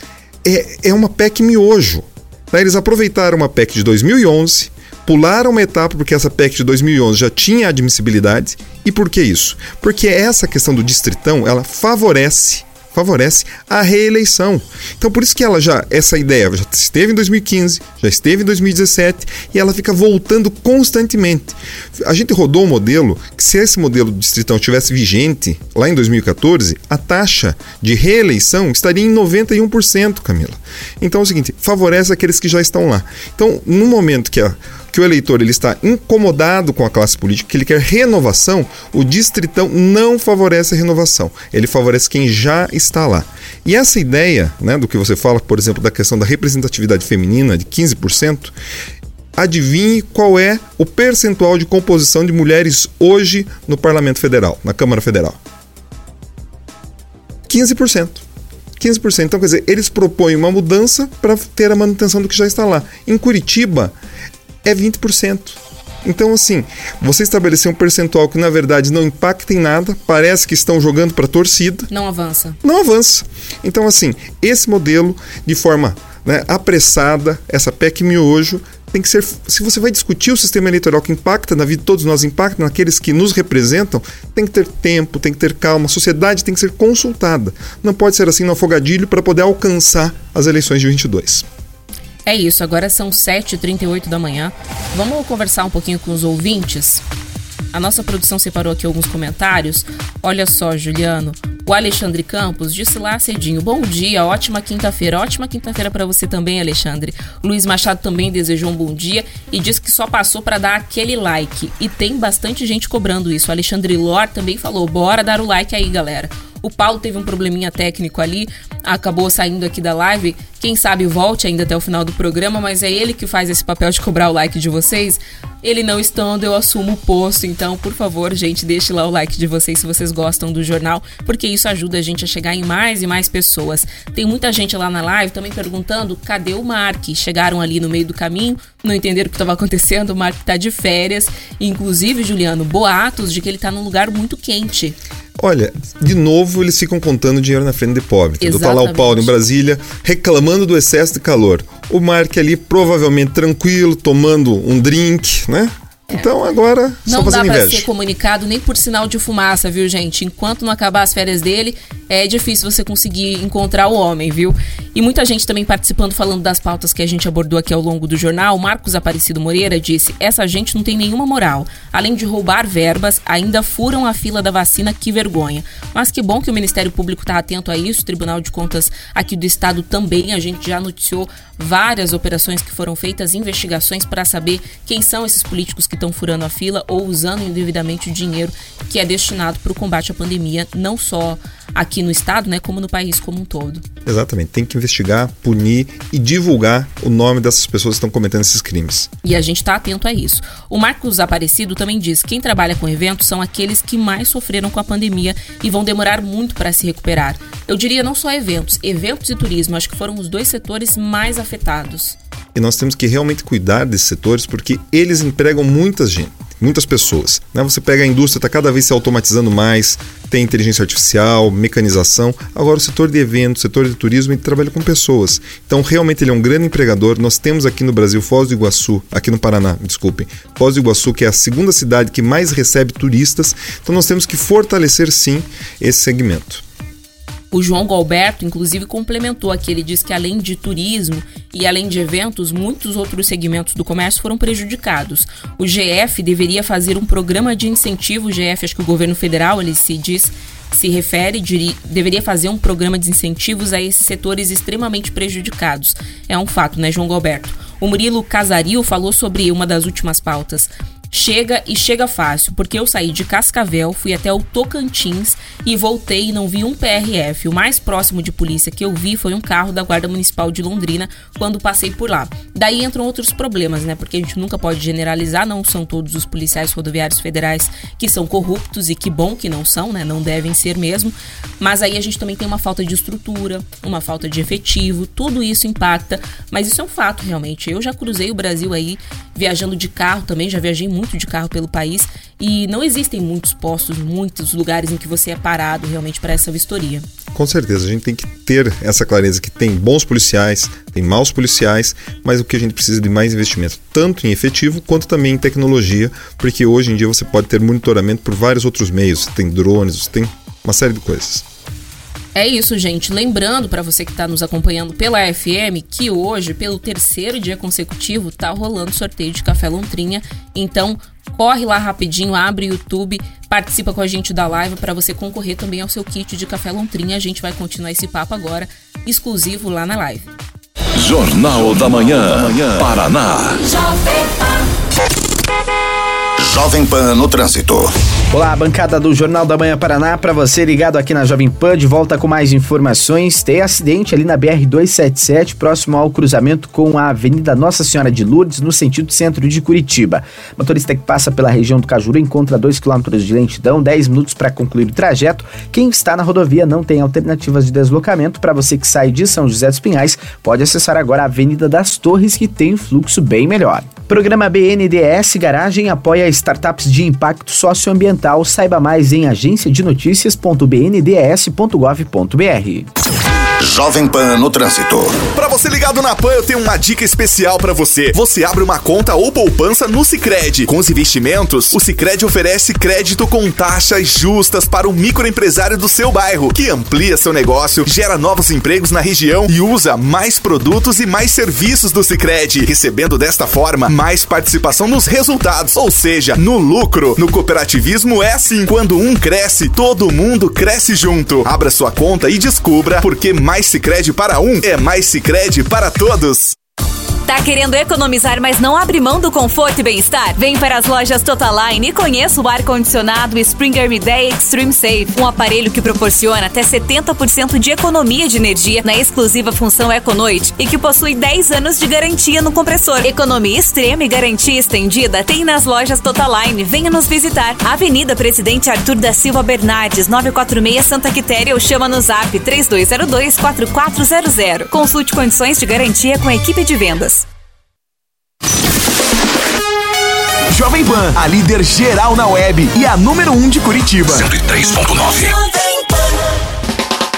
é, é uma PEC miojo. Daí eles aproveitaram uma PEC de 2011, pularam uma etapa porque essa PEC de 2011 já tinha admissibilidade. E por que isso? Porque essa questão do distritão, ela favorece favorece a reeleição. Então por isso que ela já essa ideia já esteve em 2015, já esteve em 2017 e ela fica voltando constantemente. A gente rodou um modelo que se esse modelo distritão estivesse vigente lá em 2014, a taxa de reeleição estaria em 91%, Camila. Então é o seguinte, favorece aqueles que já estão lá. Então, no momento que a que o eleitor ele está incomodado com a classe política, que ele quer renovação, o distritão não favorece a renovação. Ele favorece quem já está lá. E essa ideia, né, do que você fala, por exemplo, da questão da representatividade feminina de 15%, adivinhe qual é o percentual de composição de mulheres hoje no Parlamento Federal, na Câmara Federal. 15%. 15%. Então, quer dizer, eles propõem uma mudança para ter a manutenção do que já está lá. Em Curitiba, é 20%. Então, assim, você estabelecer um percentual que na verdade não impacta em nada, parece que estão jogando para a torcida. Não avança. Não avança. Então, assim, esse modelo, de forma né, apressada, essa PEC miojo, tem que ser. Se você vai discutir o sistema eleitoral que impacta na vida de todos nós, impacta naqueles que nos representam, tem que ter tempo, tem que ter calma, a sociedade tem que ser consultada. Não pode ser assim no afogadilho para poder alcançar as eleições de 22. É isso, agora são 7h38 da manhã. Vamos conversar um pouquinho com os ouvintes? A nossa produção separou aqui alguns comentários. Olha só, Juliano. O Alexandre Campos disse lá cedinho: Bom dia, ótima quinta-feira. Ótima quinta-feira para você também, Alexandre. Luiz Machado também desejou um bom dia e disse que só passou para dar aquele like. E tem bastante gente cobrando isso. O Alexandre Lor também falou: Bora dar o like aí, galera. O Paulo teve um probleminha técnico ali, acabou saindo aqui da live. Quem sabe volte ainda até o final do programa, mas é ele que faz esse papel de cobrar o like de vocês. Ele não estando, eu assumo o posto. Então, por favor, gente, deixe lá o like de vocês se vocês gostam do jornal, porque isso ajuda a gente a chegar em mais e mais pessoas. Tem muita gente lá na live também perguntando cadê o Mark. Chegaram ali no meio do caminho, não entenderam o que estava acontecendo. O Mark tá de férias. Inclusive, Juliano, boatos de que ele tá num lugar muito quente. Olha, de novo eles ficam contando dinheiro na frente de pobre. Exatamente. Tá lá o Paulo em Brasília reclamando do excesso de calor. O Mark ali provavelmente tranquilo, tomando um drink, né? Então agora não dá para ser comunicado nem por sinal de fumaça, viu, gente? Enquanto não acabar as férias dele, é difícil você conseguir encontrar o homem, viu? E muita gente também participando falando das pautas que a gente abordou aqui ao longo do jornal. Marcos Aparecido Moreira disse: "Essa gente não tem nenhuma moral. Além de roubar verbas, ainda furam a fila da vacina, que vergonha. Mas que bom que o Ministério Público está atento a isso, o Tribunal de Contas aqui do estado também. A gente já noticiou várias operações que foram feitas, investigações para saber quem são esses políticos que estão furando a fila ou usando indevidamente o dinheiro que é destinado para o combate à pandemia, não só aqui no estado, né, como no país como um todo. Exatamente, tem que investigar, punir e divulgar o nome dessas pessoas que estão cometendo esses crimes. E a gente está atento a isso. O Marcos Aparecido também diz que quem trabalha com eventos são aqueles que mais sofreram com a pandemia e vão demorar muito para se recuperar. Eu diria não só eventos, eventos e turismo, acho que foram os dois setores mais afetados. E nós temos que realmente cuidar desses setores porque eles empregam muita gente. muitas pessoas. Né? Você pega a indústria, está cada vez se automatizando mais, tem inteligência artificial, mecanização. Agora, o setor de eventos, o setor de turismo, ele trabalha com pessoas. Então, realmente, ele é um grande empregador. Nós temos aqui no Brasil Foz do Iguaçu, aqui no Paraná, desculpem, Foz do Iguaçu, que é a segunda cidade que mais recebe turistas. Então, nós temos que fortalecer, sim, esse segmento. O João Galberto, inclusive, complementou aqui. Ele diz que além de turismo e além de eventos, muitos outros segmentos do comércio foram prejudicados. O GF deveria fazer um programa de incentivo. O GF, acho que o governo federal, ele se diz se refere, diria, deveria fazer um programa de incentivos a esses setores extremamente prejudicados. É um fato, né, João Galberto? O Murilo Casaril falou sobre uma das últimas pautas, Chega e chega fácil, porque eu saí de Cascavel, fui até o Tocantins e voltei e não vi um PRF. O mais próximo de polícia que eu vi foi um carro da Guarda Municipal de Londrina quando passei por lá. Daí entram outros problemas, né? Porque a gente nunca pode generalizar, não são todos os policiais rodoviários federais que são corruptos e que bom que não são, né? Não devem ser mesmo. Mas aí a gente também tem uma falta de estrutura, uma falta de efetivo, tudo isso impacta, mas isso é um fato realmente. Eu já cruzei o Brasil aí viajando de carro também, já viajei muito de carro pelo país e não existem muitos postos, muitos lugares em que você é parado realmente para essa vistoria. Com certeza, a gente tem que ter essa clareza que tem bons policiais, tem maus policiais, mas o que a gente precisa de mais investimento, tanto em efetivo quanto também em tecnologia, porque hoje em dia você pode ter monitoramento por vários outros meios, tem drones, tem uma série de coisas. É isso, gente. Lembrando para você que está nos acompanhando pela FM que hoje, pelo terceiro dia consecutivo, tá rolando sorteio de café Lontrinha. Então, corre lá rapidinho, abre o YouTube, participa com a gente da live para você concorrer também ao seu kit de café Lontrinha. A gente vai continuar esse papo agora, exclusivo lá na live. Jornal da Manhã, Paraná. Jovem Pan no Trânsito. Olá, bancada do Jornal da Manhã Paraná, para você ligado aqui na Jovem Pan, de volta com mais informações. Tem acidente ali na BR 277, próximo ao cruzamento com a Avenida Nossa Senhora de Lourdes, no sentido centro de Curitiba. Motorista que passa pela região do Cajuru encontra 2 km de lentidão, 10 minutos para concluir o trajeto. Quem está na rodovia não tem alternativas de deslocamento. Para você que sai de São José dos Pinhais, pode acessar agora a Avenida das Torres, que tem fluxo bem melhor. Programa BNDES Garagem apoia startups de impacto socioambiental. Saiba mais em agenciadenoticias.bndes.gov.br. Jovem Pan no Trânsito. Para você ligado na Pan, eu tenho uma dica especial para você. Você abre uma conta ou poupança no Sicredi. Com os investimentos, o Sicredi oferece crédito com taxas justas para o microempresário do seu bairro, que amplia seu negócio, gera novos empregos na região e usa mais produtos e mais serviços do Sicredi, recebendo desta forma mais participação nos resultados, ou seja, no lucro. No cooperativismo é assim, quando um cresce, todo mundo cresce junto. Abra sua conta e descubra por que mais mais Sicredi para um é mais Sicredi para todos. Tá querendo economizar, mas não abre mão do conforto e bem-estar? Vem para as lojas Totaline e conheça o ar-condicionado Springer Midday Extreme Safe, um aparelho que proporciona até 70% de economia de energia na exclusiva função EcoNoite e que possui 10 anos de garantia no compressor. Economia extrema e garantia estendida tem nas lojas Totaline. Venha nos visitar. Avenida Presidente Arthur da Silva Bernardes, 946 Santa Quitéria ou chama no zap 3202 4400. Consulte condições de garantia com a equipe de vendas. Jovem Pan, a líder geral na web e a número 1 um de Curitiba. 103.9.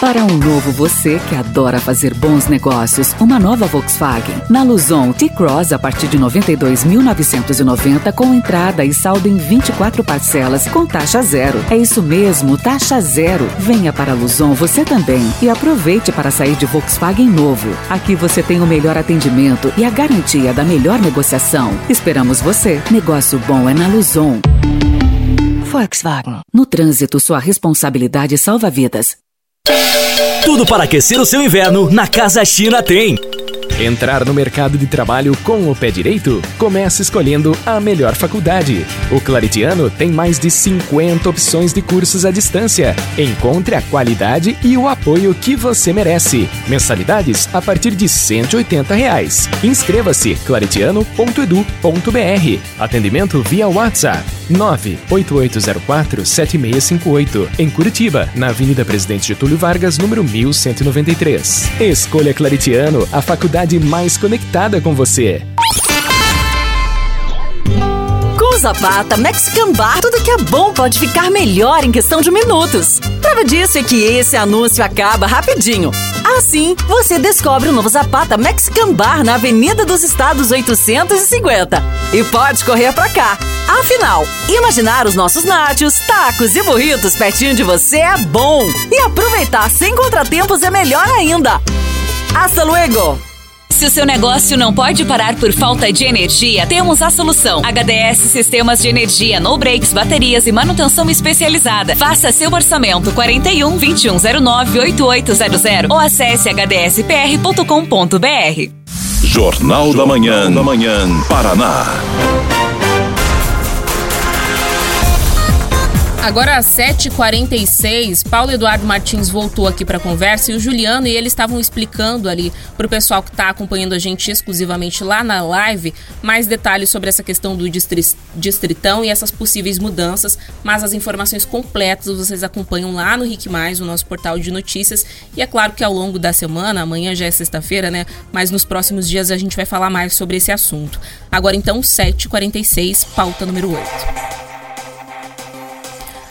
Para um novo você que adora fazer bons negócios, uma nova Volkswagen. Na Luzon T-Cross a partir de 92.990 com entrada e saldo em 24 parcelas com taxa zero. É isso mesmo, taxa zero. Venha para a Luzon você também e aproveite para sair de Volkswagen novo. Aqui você tem o melhor atendimento e a garantia da melhor negociação. Esperamos você. Negócio bom é na Luzon. Volkswagen. No trânsito, sua responsabilidade salva vidas. Tudo para aquecer o seu inverno na Casa China tem. Entrar no mercado de trabalho com o pé direito? Comece escolhendo a melhor faculdade. O Claritiano tem mais de 50 opções de cursos à distância. Encontre a qualidade e o apoio que você merece. Mensalidades a partir de 180 reais. Inscreva-se claritiano.edu.br. Atendimento via WhatsApp 988047658. Em Curitiba, na Avenida Presidente Getúlio Vargas, número 1193. Escolha Claritiano, a faculdade mais conectada com você Zapata, Mexican Bar, tudo que é bom pode ficar melhor em questão de minutos. Prova disso é que esse anúncio acaba rapidinho. Assim, você descobre o novo Zapata Mexican Bar na Avenida dos Estados 850. E pode correr pra cá. Afinal, imaginar os nossos nachos, tacos e burritos pertinho de você é bom. E aproveitar sem contratempos é melhor ainda. Hasta luego! Se o seu negócio não pode parar por falta de energia, temos a solução. HDS Sistemas de Energia, no breaks, baterias e manutenção especializada. Faça seu orçamento 41 2109 8800 ou acesse hdspr.com.br. Jornal da Manhã, da Manhã, Paraná. Agora às 7h46, Paulo Eduardo Martins voltou aqui para a conversa e o Juliano e ele estavam explicando ali para o pessoal que está acompanhando a gente exclusivamente lá na live mais detalhes sobre essa questão do distritão e essas possíveis mudanças, mas as informações completas vocês acompanham lá no Rick Mais, o nosso portal de notícias. E é claro que ao longo da semana, amanhã já é sexta-feira, né? Mas nos próximos dias a gente vai falar mais sobre esse assunto. Agora então, 7h46, pauta número 8.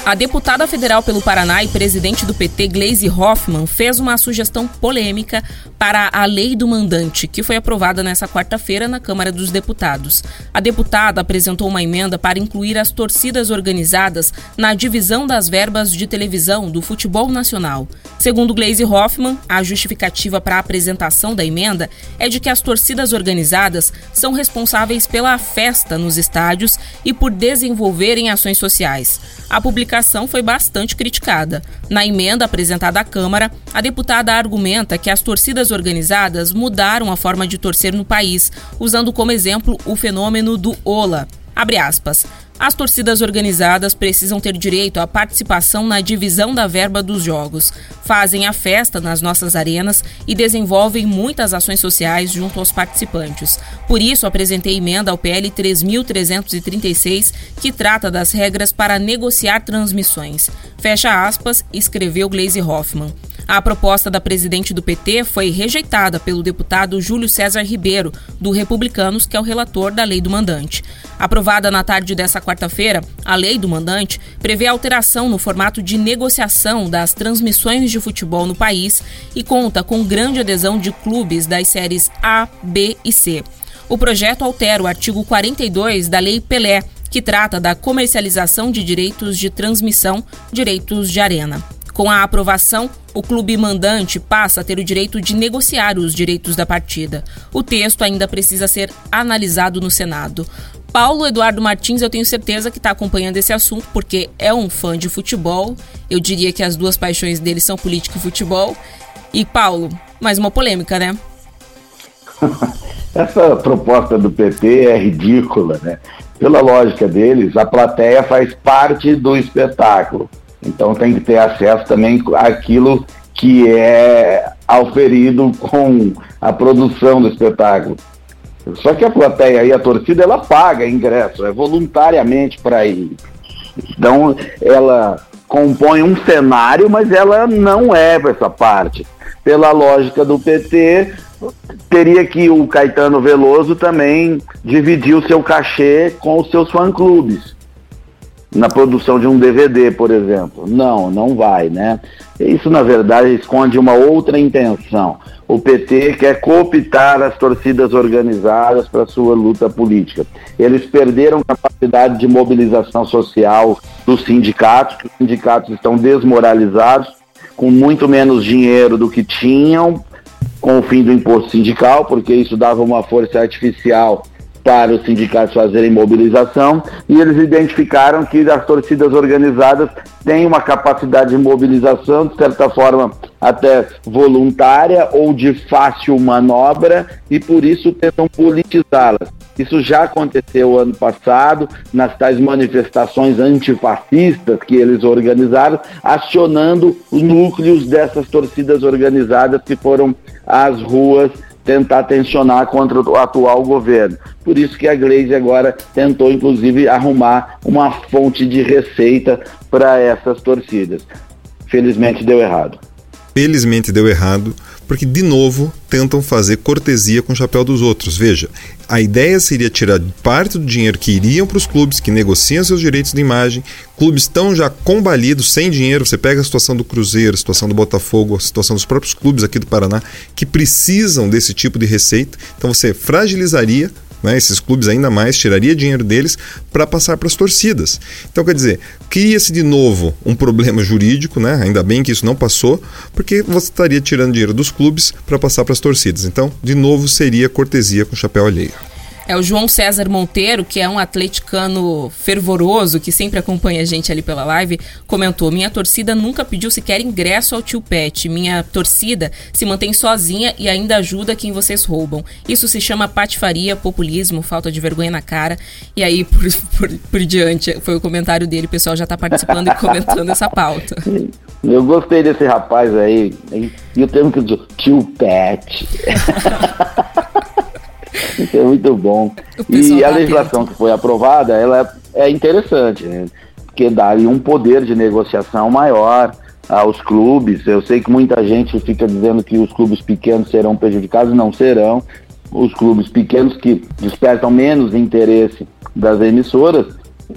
A deputada federal pelo Paraná e presidente do PT, Gleisi Hoffmann, fez uma sugestão polêmica para a lei do mandante, que foi aprovada nesta quarta-feira na Câmara dos Deputados. A deputada apresentou uma emenda para incluir as torcidas organizadas na divisão das verbas de televisão do futebol nacional. Segundo Gleisi Hoffmann, a justificativa para a apresentação da emenda é de que as torcidas organizadas são responsáveis pela festa nos estádios e por desenvolverem ações sociais. A publicação foi bastante criticada. Na emenda apresentada à Câmara, a deputada argumenta que as torcidas organizadas mudaram a forma de torcer no país, usando como exemplo o fenômeno do Ola. Abre aspas. As torcidas organizadas precisam ter direito à participação na divisão da verba dos jogos, fazem a festa nas nossas arenas e desenvolvem muitas ações sociais junto aos participantes. Por isso, apresentei emenda ao PL 3336, que trata das regras para negociar transmissões. Fecha aspas, escreveu Gleisi Hoffmann. A proposta da presidente do PT foi rejeitada pelo deputado Júlio César Ribeiro, do Republicanos, que é o relator da lei do mandante. Aprovada na tarde dessa quarta-feira, a lei do mandante prevê alteração no formato de negociação das transmissões de futebol no país e conta com grande adesão de clubes das séries A, B e C. O projeto altera o artigo 42 da Lei Pelé, que trata da comercialização de direitos de transmissão, direitos de arena. Com a aprovação, o clube mandante passa a ter o direito de negociar os direitos da partida. O texto ainda precisa ser analisado no Senado. Paulo Eduardo Martins, eu tenho certeza que está acompanhando esse assunto porque é um fã de futebol. Eu diria que as duas paixões dele são política e futebol. E Paulo, mais uma polêmica, né? Essa proposta do PT é ridícula, né? Pela lógica deles, a plateia faz parte do espetáculo. Então tem que ter acesso também àquilo que é auferido com a produção do espetáculo. Só que a plateia e a torcida ela paga ingresso, é voluntariamente para ir. Então ela compõe um cenário, mas ela não é essa parte. Pela lógica do PT, teria que o Caetano Veloso também dividir o seu cachê com os seus fã-clubes na produção de um DVD, por exemplo. Não, não vai, né? Isso, na verdade, esconde uma outra intenção. O PT quer cooptar as torcidas organizadas para sua luta política. Eles perderam capacidade de mobilização social dos sindicatos, os sindicatos estão desmoralizados, com muito menos dinheiro do que tinham com o fim do imposto sindical, porque isso dava uma força artificial para os sindicatos fazerem mobilização e eles identificaram que as torcidas organizadas têm uma capacidade de mobilização, de certa forma até voluntária ou de fácil manobra e por isso tentam politizá-las. Isso já aconteceu ano passado nas tais manifestações antifascistas que eles organizaram, acionando os núcleos dessas torcidas organizadas que foram às ruas tentar tensionar contra o atual governo. Por isso que a Gleisi agora tentou, inclusive, arrumar uma fonte de receita para essas torcidas. Felizmente deu errado. Felizmente deu errado, porque, de novo, tentam fazer cortesia com o chapéu dos outros. Veja, a ideia seria tirar parte do dinheiro que iriam para os clubes que negociam seus direitos de imagem. Clubes estão já combalidos, sem dinheiro. Você pega a situação do Cruzeiro, a situação do Botafogo, a situação dos próprios clubes aqui do Paraná, que precisam desse tipo de receita. Então você fragilizaria né, esses clubes ainda mais, tiraria dinheiro deles para passar para as torcidas. Então, quer dizer, cria-se de novo um problema jurídico, né? ainda bem que isso não passou, porque você estaria tirando dinheiro dos clubes para passar para as torcidas. Então, de novo, seria cortesia com chapéu alheio. É o João César Monteiro, que é um atleticano fervoroso, que sempre acompanha a gente ali pela live, comentou: Minha torcida nunca pediu sequer ingresso ao tio Pet. Minha torcida se mantém sozinha e ainda ajuda quem vocês roubam. Isso se chama patifaria, populismo, falta de vergonha na cara. E aí, por, por, por diante, foi o comentário dele. O pessoal já está participando e comentando essa pauta. Eu gostei desse rapaz aí. E o termo que eu tio Pet. Isso é muito bom. E a tá legislação que foi aprovada, ela é interessante, né? porque dá um poder de negociação maior aos clubes. Eu sei que muita gente fica dizendo que os clubes pequenos serão prejudicados, não serão. Os clubes pequenos que despertam menos interesse das emissoras,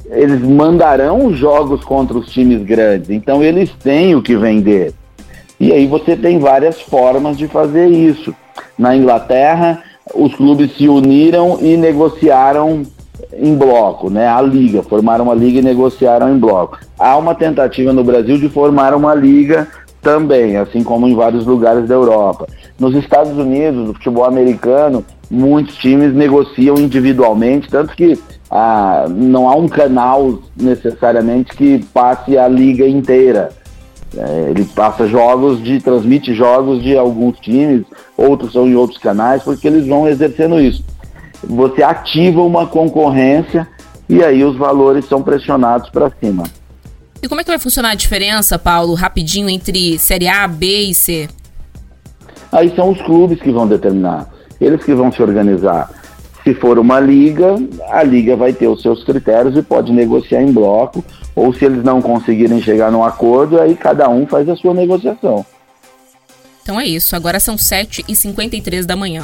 eles mandarão jogos contra os times grandes, então eles têm o que vender. E aí você tem várias formas de fazer isso. Na Inglaterra, os clubes se uniram e negociaram em bloco, né? A liga, formaram uma liga e negociaram em bloco. Há uma tentativa no Brasil de formar uma liga também, assim como em vários lugares da Europa. Nos Estados Unidos, no futebol americano, muitos times negociam individualmente, tanto que ah, não há um canal necessariamente que passe a liga inteira. É, ele passa jogos de, transmite jogos de alguns times, outros são em outros canais, porque eles vão exercendo isso. Você ativa uma concorrência e aí os valores são pressionados para cima. E como é que vai funcionar a diferença, Paulo, rapidinho, entre Série A, B e C? Aí são os clubes que vão determinar, eles que vão se organizar. Se for uma liga, a liga vai ter os seus critérios e pode negociar em bloco, ou se eles não conseguirem chegar num acordo, aí cada um faz a sua negociação. Então é isso, agora são 7h53 da manhã.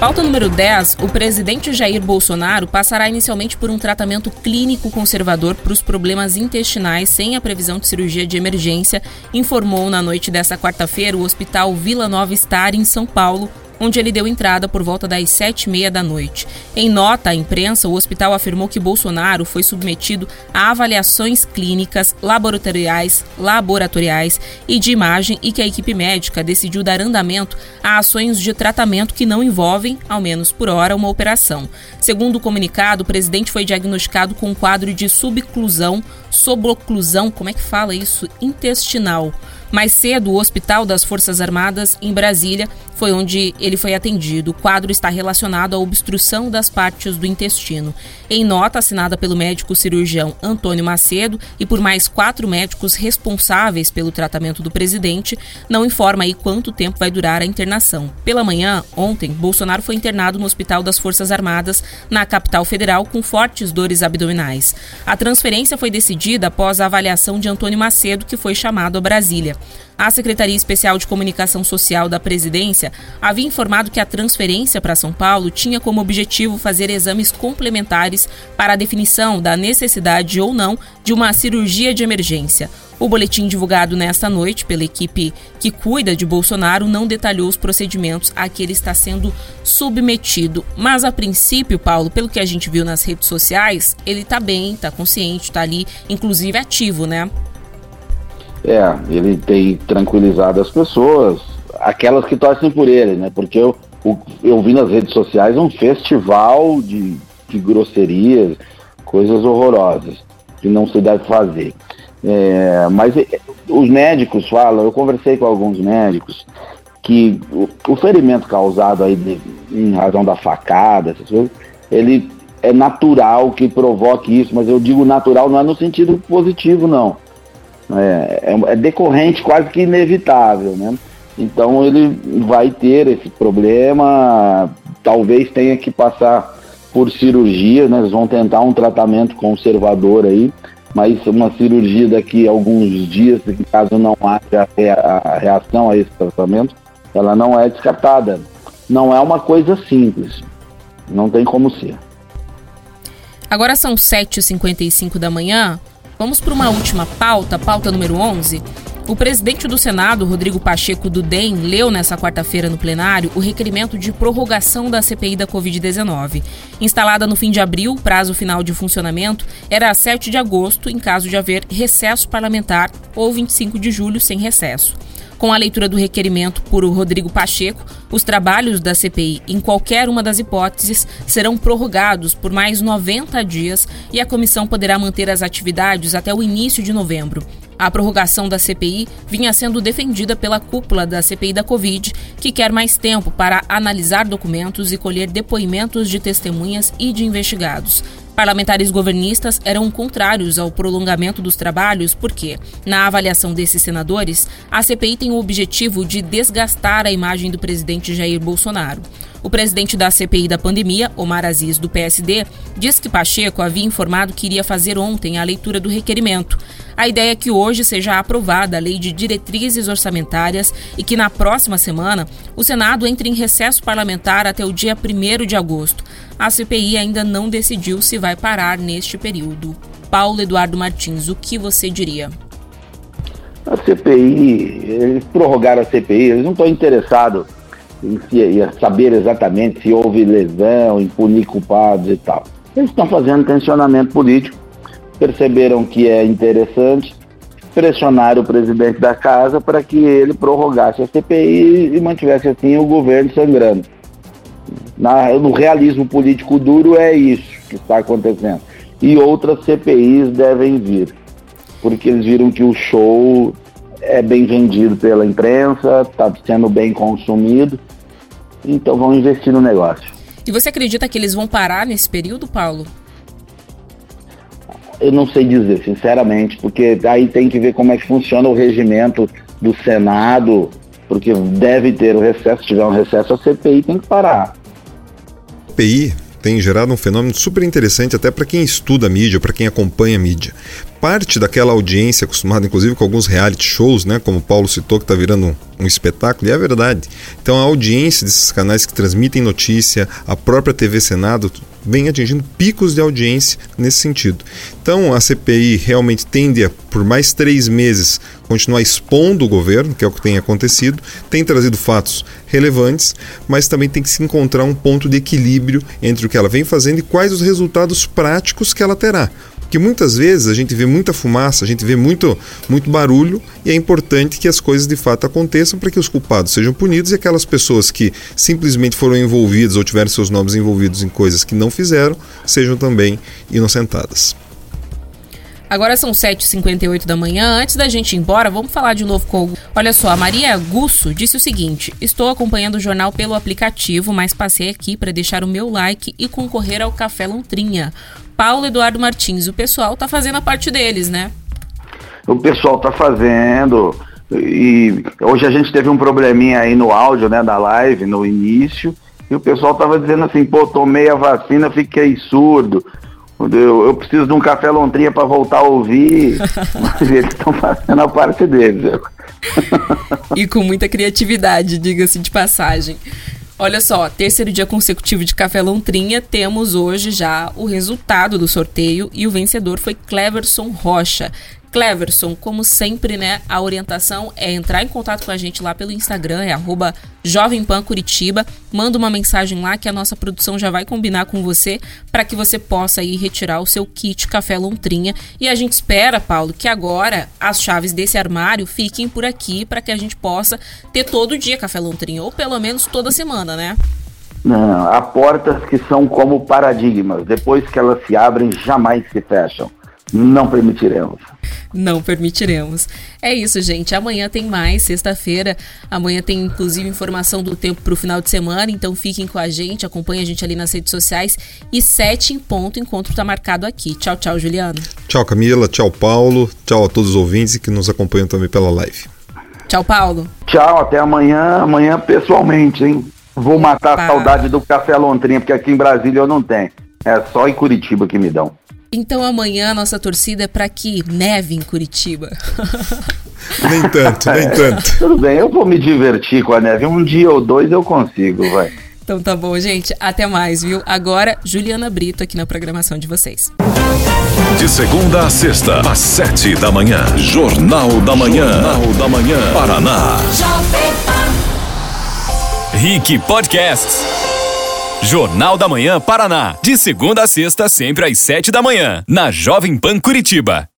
Pauta número 10. O presidente Jair Bolsonaro passará inicialmente por um tratamento clínico conservador para os problemas intestinais sem a previsão de cirurgia de emergência, informou na noite desta quarta-feira o Hospital Vila Nova Star, em São Paulo, onde ele deu entrada por volta das sete e meia da noite. Em nota à imprensa, o hospital afirmou que Bolsonaro foi submetido a avaliações clínicas, laboratoriais, laboratoriais e de imagem e que a equipe médica decidiu dar andamento a ações de tratamento que não envolvem, ao menos por hora, uma operação. Segundo o comunicado, o presidente foi diagnosticado com um quadro de subclusão, soboclusão, como é que fala isso? Intestinal. Mais cedo, o Hospital das Forças Armadas, em Brasília, foi onde ele foi atendido. O quadro está relacionado à obstrução das partes do intestino. Em nota assinada pelo médico cirurgião Antônio Macedo e por mais quatro médicos responsáveis pelo tratamento do presidente, não informa aí quanto tempo vai durar a internação. Pela manhã, ontem, Bolsonaro foi internado no Hospital das Forças Armadas, na capital federal, com fortes dores abdominais. A transferência foi decidida após a avaliação de Antônio Macedo, que foi chamado a Brasília. A Secretaria Especial de Comunicação Social da Presidência havia informado que a transferência para São Paulo tinha como objetivo fazer exames complementares para a definição da necessidade ou não de uma cirurgia de emergência. O boletim divulgado nesta noite pela equipe que cuida de Bolsonaro não detalhou os procedimentos a que ele está sendo submetido. Mas, a princípio, Paulo, pelo que a gente viu nas redes sociais, ele está bem, está consciente, está ali, inclusive ativo, né? É, ele tem tranquilizado as pessoas, aquelas que torcem por ele, né? Porque eu, eu vi nas redes sociais um festival de, de grosserias, coisas horrorosas, que não se deve fazer. É, mas é, os médicos falam, eu conversei com alguns médicos, que o, o ferimento causado aí de, em razão da facada, essas coisas, ele é natural que provoque isso, mas eu digo natural não é no sentido positivo, não. É, é, é decorrente quase que inevitável, né? Então ele vai ter esse problema, talvez tenha que passar por cirurgia, né? Eles vão tentar um tratamento conservador aí mas uma cirurgia daqui a alguns dias, caso não haja a reação a esse tratamento, ela não é descartada. Não é uma coisa simples, não tem como ser. Agora são 7h55 da manhã. Vamos para uma última pauta, pauta número 11. O presidente do Senado, Rodrigo Pacheco do DEM, leu nesta quarta-feira no plenário o requerimento de prorrogação da CPI da Covid-19. Instalada no fim de abril, prazo final de funcionamento era 7 de agosto, em caso de haver recesso parlamentar, ou 25 de julho sem recesso. Com a leitura do requerimento por Rodrigo Pacheco, os trabalhos da CPI, em qualquer uma das hipóteses, serão prorrogados por mais 90 dias e a comissão poderá manter as atividades até o início de novembro. A prorrogação da CPI vinha sendo defendida pela cúpula da CPI da Covid, que quer mais tempo para analisar documentos e colher depoimentos de testemunhas e de investigados. Parlamentares governistas eram contrários ao prolongamento dos trabalhos porque, na avaliação desses senadores, a CPI tem o objetivo de desgastar a imagem do presidente Jair Bolsonaro. O presidente da CPI da pandemia, Omar Aziz, do PSD, diz que Pacheco havia informado que iria fazer ontem a leitura do requerimento. A ideia é que hoje seja aprovada a lei de diretrizes orçamentárias e que na próxima semana o Senado entre em recesso parlamentar até o dia 1 de agosto. A CPI ainda não decidiu se vai parar neste período. Paulo Eduardo Martins, o que você diria? A CPI, eles prorrogaram a CPI, eles não estão interessados em, saber exatamente se houve lesão, em punir culpados e tal. Eles estão fazendo tensionamento político, perceberam que é interessante pressionar o presidente da casa para que ele prorrogasse a CPI e mantivesse assim o governo sangrando. Na, no realismo político duro é isso que está acontecendo. E outras CPIs devem vir, porque eles viram que o show é bem vendido pela imprensa, está sendo bem consumido, então vão investir no negócio. E você acredita que eles vão parar nesse período, Paulo? Eu não sei dizer, sinceramente, porque aí tem que ver como é que funciona o regimento do Senado, porque deve ter o recesso, se tiver um recesso, a CPI tem que parar. CPI tem gerado um fenômeno super interessante até para quem estuda mídia, para quem acompanha mídia. Parte daquela audiência acostumada, inclusive, com alguns reality shows, né, como o Paulo citou, que está virando um, espetáculo, e é verdade. Então, a audiência desses canais que transmitem notícia, a própria TV Senado, vem atingindo picos de audiência nesse sentido. Então, a CPI realmente tende a, por mais três meses, continuar expondo o governo, que é o que tem acontecido, tem trazido fatos relevantes, mas também tem que se encontrar um ponto de equilíbrio entre o que ela vem fazendo e quais os resultados práticos que ela terá. Porque muitas vezes a gente vê muita fumaça, a gente vê muito, muito barulho e é importante que as coisas de fato aconteçam para que os culpados sejam punidos e aquelas pessoas que simplesmente foram envolvidas ou tiveram seus nomes envolvidos em coisas que não fizeram sejam também inocentadas. Agora são 7h58 da manhã. Antes da gente ir embora, vamos falar de novo com. Olha só, a Maria Gusso disse o seguinte: Estou acompanhando o jornal pelo aplicativo, mas passei aqui para deixar o meu like e concorrer ao Café Lontrinha. Paulo Eduardo Martins, o pessoal tá fazendo a parte deles, né? O pessoal tá fazendo. E hoje a gente teve um probleminha aí no áudio, né, da live, no início, e o pessoal tava dizendo assim, pô, tomei a vacina, fiquei surdo. Eu, eu preciso de um café lontrinha para voltar a ouvir. Mas eles estão fazendo a parte deles. e com muita criatividade, diga-se de passagem. Olha só, terceiro dia consecutivo de Café Lontrinha, temos hoje já o resultado do sorteio e o vencedor foi Cleverson Rocha. Cleverson, como sempre, né, a orientação é entrar em contato com a gente lá pelo Instagram, é arroba. Manda uma mensagem lá que a nossa produção já vai combinar com você para que você possa ir retirar o seu kit Café Lontrinha. E a gente espera, Paulo, que agora as chaves desse armário fiquem por aqui para que a gente possa ter todo dia Café Lontrinha, ou pelo menos toda semana, né? Não, há portas que são como paradigmas. Depois que elas se abrem, jamais se fecham. Não permitiremos. Não permitiremos. É isso, gente. Amanhã tem mais, sexta-feira. Amanhã tem inclusive informação do tempo para o final de semana. Então fiquem com a gente, acompanhem a gente ali nas redes sociais. E sete em ponto, o encontro está marcado aqui. Tchau, tchau, Juliano. Tchau, Camila. Tchau, Paulo. Tchau a todos os ouvintes que nos acompanham também pela live. Tchau, Paulo. Tchau, até amanhã. Amanhã pessoalmente, hein? Vou matar a saudade do Café Lontrinha, porque aqui em Brasília eu não tenho. É só em Curitiba que me dão. Então amanhã nossa torcida é para que neve em Curitiba. nem tanto, nem tanto. Tudo bem, eu vou me divertir com a neve. Um dia ou dois eu consigo, vai. Então tá bom, gente. Até mais, viu? Agora, Juliana Brito aqui na programação de vocês. De segunda a sexta, às sete da manhã. Jornal da Manhã. Jornal da Manhã. Paraná. Rick Podcasts. Jornal da Manhã Paraná. De segunda a sexta, sempre às sete da manhã. Na Jovem Pan Curitiba.